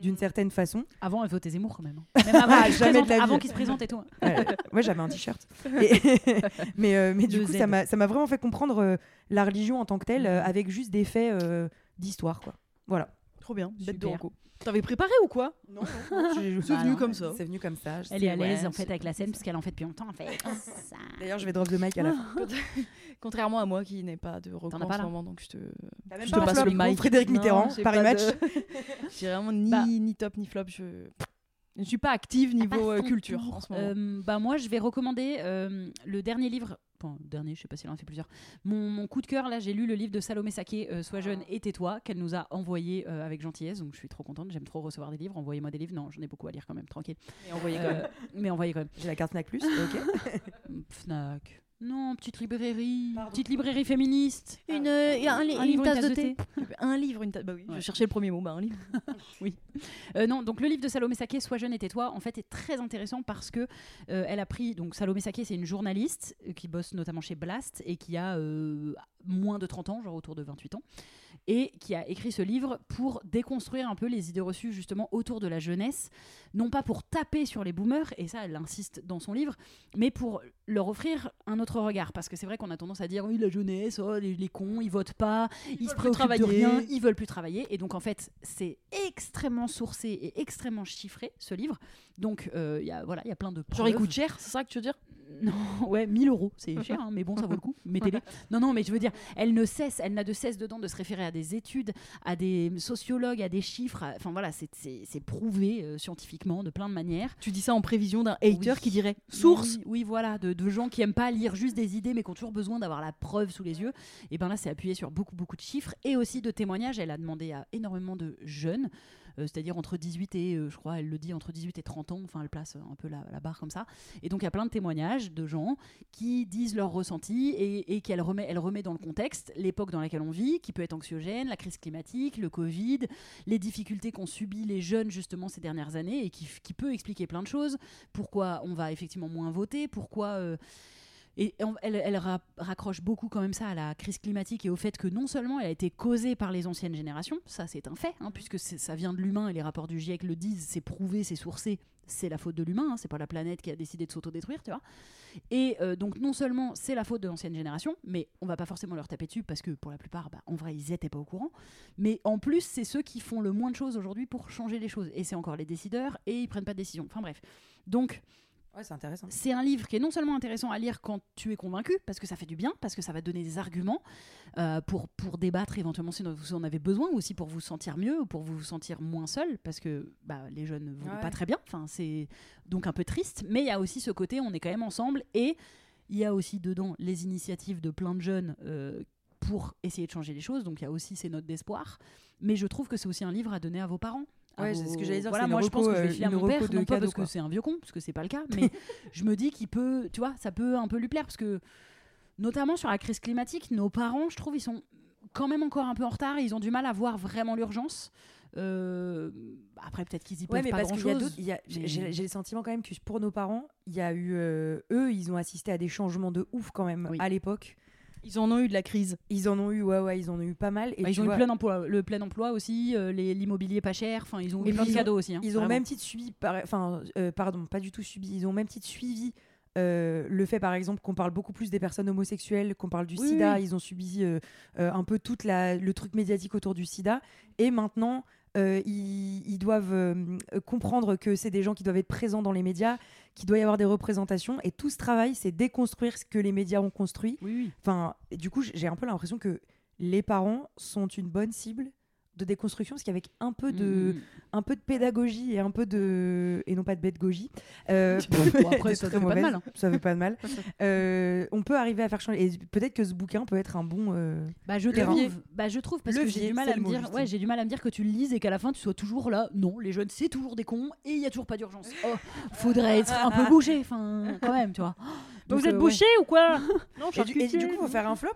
d'une certaine façon. Avant, elle votait Zemmour quand même. hein. Même avant Ah, qu'il se présente- la vie. avant qu'il se présente et tout. Ouais, moi j'avais un t-shirt. <laughs> Et- <laughs> mais euh, mais du coup, Z. ça m'a vraiment fait comprendre euh, la religion en tant que telle euh, Mhm. avec juste des faits euh, d'histoire. quoi. Voilà. Trop bien, bête de. T'avais préparé ou quoi? Non, C'est <laughs> Bah venu non. comme ça. C'est venu comme ça. Elle est à l'aise ouais, en fait avec la scène parce qu'elle en fait depuis longtemps. En fait. <laughs> D'ailleurs, je vais drop the mic à la fin. <laughs> Contrairement à moi qui n'ai pas de reco T'en as en ce moment, donc je te, je pas te passe le mic. Frédéric Mitterrand, Paris pas Match. de- J'ai vraiment ni, Bah. ni top ni flop. Je je ne suis pas active niveau euh, culture tour. en ce moment. Euh, bah moi, je vais recommander euh, le dernier livre. Enfin, dernier, je sais pas s'il en a fait plusieurs. Mon, mon coup de cœur, là, j'ai lu le livre de Salomé Saké, Sois jeune et tais-toi, qu'elle nous a envoyé avec gentillesse. Donc je suis trop contente. J'aime trop recevoir des livres. Envoyez-moi des livres. Non, j'en ai beaucoup à lire quand même, tranquille. Et envoyez quand même. mais envoyez quand même. J'ai la carte Snack Plus, ok. <laughs> Fnac. Non, petite librairie, petite librairie féministe. Une, euh, un, li- Un une livre, tasse de thé. un livre, une tasse. Bah oui, Ouais. je cherchais le premier mot. Bah un livre. <laughs> Euh, non, donc le livre de Salomé Saké, Sois jeune et tais-toi, en fait est très intéressant parce que euh, elle a pris donc Salomé Saké, c'est une journaliste euh, qui bosse notamment chez Blast et qui a euh, moins de 30 ans, genre autour de 28 ans, et qui a écrit ce livre pour déconstruire un peu les idées reçues justement autour de la jeunesse, non pas pour taper sur les boomers et ça elle insiste dans son livre, mais pour leur offrir un autre regard. Parce que c'est vrai qu'on a tendance à dire oui la jeunesse, oh, les, les cons, ils votent pas, ils, se veulent plus préoccupent de rien, ils veulent plus travailler. Et donc en fait c'est extrêmement sourcé et extrêmement chiffré ce livre. Donc euh, il y a voilà il y a plein de Genre il coûte cher, c'est ça que tu veux dire? Non <laughs> ouais 1000 euros c'est <laughs> cher hein, mais bon ça vaut le coup mettez-les non non mais je veux dire elle ne cesse elle n'a de cesse dedans de se référer à des études à des sociologues à des chiffres à- enfin voilà c'est- c'est c'est prouvé euh, scientifiquement de plein de manières Tu dis ça en prévision d'un hater Oui. qui dirait source. oui, oui, voilà, de, de gens qui aiment pas lire juste des idées, mais qui ont toujours besoin d'avoir la preuve sous les yeux. Et ben là, c'est appuyé sur beaucoup, beaucoup de chiffres et aussi de témoignages. Elle a demandé à énormément de jeunes, c'est-à-dire entre 18 et, euh, je crois, elle le dit, entre 18 et 30 ans. Enfin, elle place un peu la, la barre comme ça. Et donc, il y a plein de témoignages de gens qui disent leurs ressentis et, et qu'elle remet, elle remet dans le contexte l'époque dans laquelle on vit, qui peut être anxiogène, la crise climatique, le Covid, les difficultés qu'ont subi les jeunes justement ces dernières années et qui, peut expliquer plein de choses. Pourquoi on va effectivement moins voter, pourquoi. euh, et elle, elle ra- raccroche beaucoup quand même ça à la crise climatique et au fait que non seulement elle a été causée par les anciennes générations, ça c'est un fait, hein, puisque ça vient de l'humain et les rapports du GIEC le disent, c'est prouvé, c'est sourcé, c'est la faute de l'humain, hein, c'est pas la planète qui a décidé de s'autodétruire, tu vois. Et euh, donc non seulement c'est la faute de l'ancienne génération, mais on va pas forcément leur taper dessus parce que pour la plupart, bah, en vrai, ils étaient pas au courant. Mais en plus, c'est ceux qui font le moins de choses aujourd'hui pour changer les choses. Et c'est encore les décideurs et ils prennent pas de décision. Enfin bref. Donc Ouais, c'est intéressant. c'est un livre qui est non seulement intéressant à lire quand tu es convaincu, parce que ça fait du bien, parce que ça va donner des arguments euh, pour, pour débattre éventuellement si vous en avez besoin, ou aussi pour vous sentir mieux, ou pour vous sentir moins seul, parce que bah, les jeunes ne vont Ouais. pas très bien. Enfin, c'est donc un peu triste, mais il y a aussi ce côté, on est quand même ensemble, et il y a aussi dedans les initiatives de plein de jeunes euh, pour essayer de changer les choses, donc il y a aussi ces notes d'espoir. Mais je trouve que c'est aussi un livre à donner à vos parents. À Ouais, c'est ce que j'allais dire, Voilà, moi je pense que je vais filer à mon père, non pas parce que c'est un vieux con, parce que c'est pas le cas, <laughs> mais je me dis qu'il peut, tu vois, ça peut un peu lui plaire parce que, notamment sur la crise climatique, nos parents, je trouve, ils sont quand même encore un peu en retard. et Ils ont du mal à voir vraiment l'urgence. Euh, après, peut-être qu'ils y Ouais, peuvent mais pas parce grand qu'il y a chose. d'autres. il y a- j'ai- mais- J'ai j'ai le sentiment quand même que pour nos parents, il y a eu. euh, eux, ils ont assisté à des changements de ouf quand même Oui. à l'époque. Ils en ont eu de la crise. Ils en ont eu, ouais, ouais, ils en ont eu pas mal. Et Bah, ils ont eu plein emploi, le plein emploi aussi, euh, l'immobilier pas cher. Enfin, ils ont eu plein de cadeaux aussi. hein, Ils ont même titre suivi, par- enfin, euh, pardon, pas du tout suivi. Ils ont même titre suivi euh, le fait, par exemple, qu'on parle beaucoup plus des personnes homosexuelles, qu'on parle du Oui, SIDA. oui. Ils ont subi euh, euh, un peu tout le truc médiatique autour du SIDA. Et maintenant, euh, ils, ils doivent euh, comprendre que c'est des gens qui doivent être présents dans les médias, qu'il doit y avoir des représentations. Et tout ce travail, c'est déconstruire ce que les médias ont construit. Oui, oui. Enfin, du coup, j'ai un peu l'impression que les parents sont une bonne cible de déconstruction, parce qu'avec un peu de, Mm, mm. un peu de pédagogie et un peu de et non pas de pédagogie. Euh, <laughs> Bon, après, <laughs> de ça fait pas de mauvaise, mal, hein. Ça fait pas de mal. <laughs> Euh, on peut arriver à faire changer. Et peut-être que ce bouquin peut être un bon. euh, Bah je trouve, bah je trouve parce que j'ai du mal à me mot, dire, ouais, j'ai du mal à me dire que tu le lises et qu'à la fin tu sois toujours là. Non, les jeunes c'est toujours des cons et il y a toujours pas d'urgence. Oh, faudrait être un peu bouché, enfin quand même, tu vois. Donc, vous êtes euh, bouché ou quoi Non, Et, du, et du coup, faut faire un flop?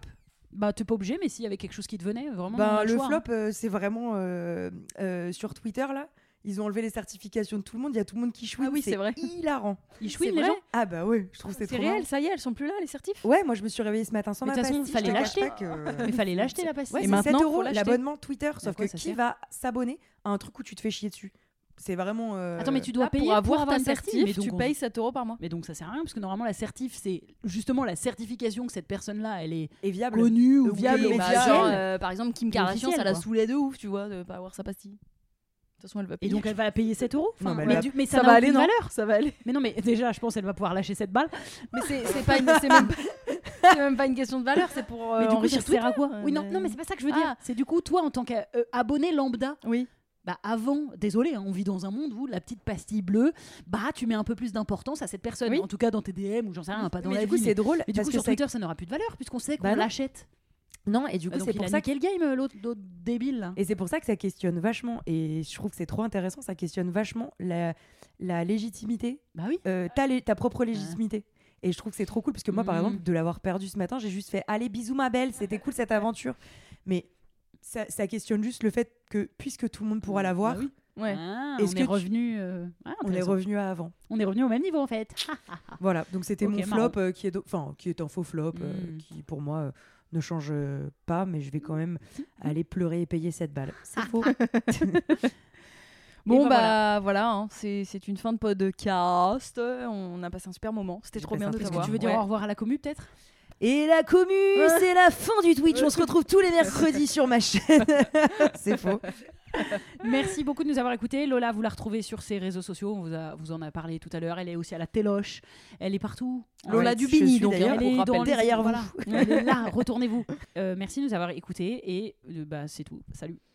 Bah t'es pas obligé, mais s'il y avait quelque chose qui te venait, vraiment. a le choix, hein. flop, euh, c'est vraiment euh, euh, sur Twitter là. Ils ont enlevé les certifications de tout le monde. Il y a tout le monde qui chouine. Ah oui, c'est vrai. <laughs> Hilarant. Ils chouinent C'est les gens? Ah bah ouais, je trouve que c'est C'est trop réel, marrant. ça y est, elles sont plus là, les certifs? Ouais, moi je me suis réveillée ce matin sans Mais ma de toute façon, pastille. fallait te cache l'acheter. que- Mais fallait <laughs> l'acheter la pastille. Ouais, Et c'est maintenant, 7 faut euros l'abonnement Twitter, sauf quoi que qui va s'abonner à un truc où tu te fais chier dessus? C'est vraiment. euh, Attends, mais tu dois payer pour avoir ta certif, mais donc tu on- payes 7 euros par mois. Mais donc ça sert à rien parce que normalement la certif c'est justement la certification que cette personne-là elle est est viable. connue ou Oui, viable au Bah, genre, euh, par exemple, Kim Kardashian, ça la saoulait de ouf, tu vois, de pas avoir sa pastille. De toute façon, elle va Et payer. donc elle va payer 7 euros. Enfin, Non, mais mais, là- du- mais ça, va aller, non valeur. Ça va aller. Mais non, mais déjà, je pense qu'elle va pouvoir lâcher cette balle. Mais c'est pas, une- même, pas- c'est même pas une question de valeur, c'est pour. euh, mais du coup, ça enrichir sert à quoi Oui, non, non, mais c'est pas ça que je veux dire. Ah. C'est du coup, toi, en tant qu'abonné lambda, Oui. Bah avant, désolé, hein, on vit dans un monde où la petite pastille bleue, bah tu mets un peu plus d'importance à cette personne. Oui. En tout cas, dans tes DM ou j'en sais rien, pas dans mais la du coup, c'est drôle mais du parce coup, que sur Twitter, ça n'aura plus de valeur puisqu'on sait qu'on Bah non. l'achète. Non, et du coup, Ah, c'est pour a ça le game, euh, l'autre débile. là. Et c'est pour ça que ça questionne vachement, et je trouve que c'est trop intéressant, ça questionne vachement la, la légitimité, Bah oui. euh, ta, lé- ta propre légitimité. Et je trouve que c'est trop cool parce que moi, par Mhm. exemple, de l'avoir perdu ce matin, j'ai juste fait Allez, bisous ma belle, c'était cool cette aventure. Mais ça, ça questionne juste le fait que puisque tout le monde pourra l'avoir, Bah oui. Ouais. Ah, Est-ce on que est tu- revenu. euh, ah, on est intéressant. revenu à avant. On est revenu au même niveau en fait. <laughs> Voilà, donc c'était mon flop euh, qui, est do- enfin, qui est un faux flop, euh, Mm. qui pour moi euh, ne change pas, mais je vais quand même <laughs> aller pleurer et payer cette balle. C'est faux. <laughs> Bon, ben bah voilà, hein, c'est une fin de podcast. On a passé un super moment. C'était trop bien de t'avoir. que tu veux dire Ouais. au revoir à la commu peut-être? Et la commu, c'est la fin du Twitch. On se retrouve tous les mercredis sur ma chaîne. <laughs> c'est faux. Merci beaucoup de nous avoir écoutés. Lola, vous la retrouvez sur ses réseaux sociaux. On vous, a- vous en a parlé tout à l'heure. Elle est aussi à la Téloche. Elle est partout. Lola Ouais, Dubini, donc, hein, Elle est les- derrière vous. voilà. Elle est là. Retournez-vous. Euh, merci de nous avoir écoutés. Et euh, bah, c'est tout. Salut.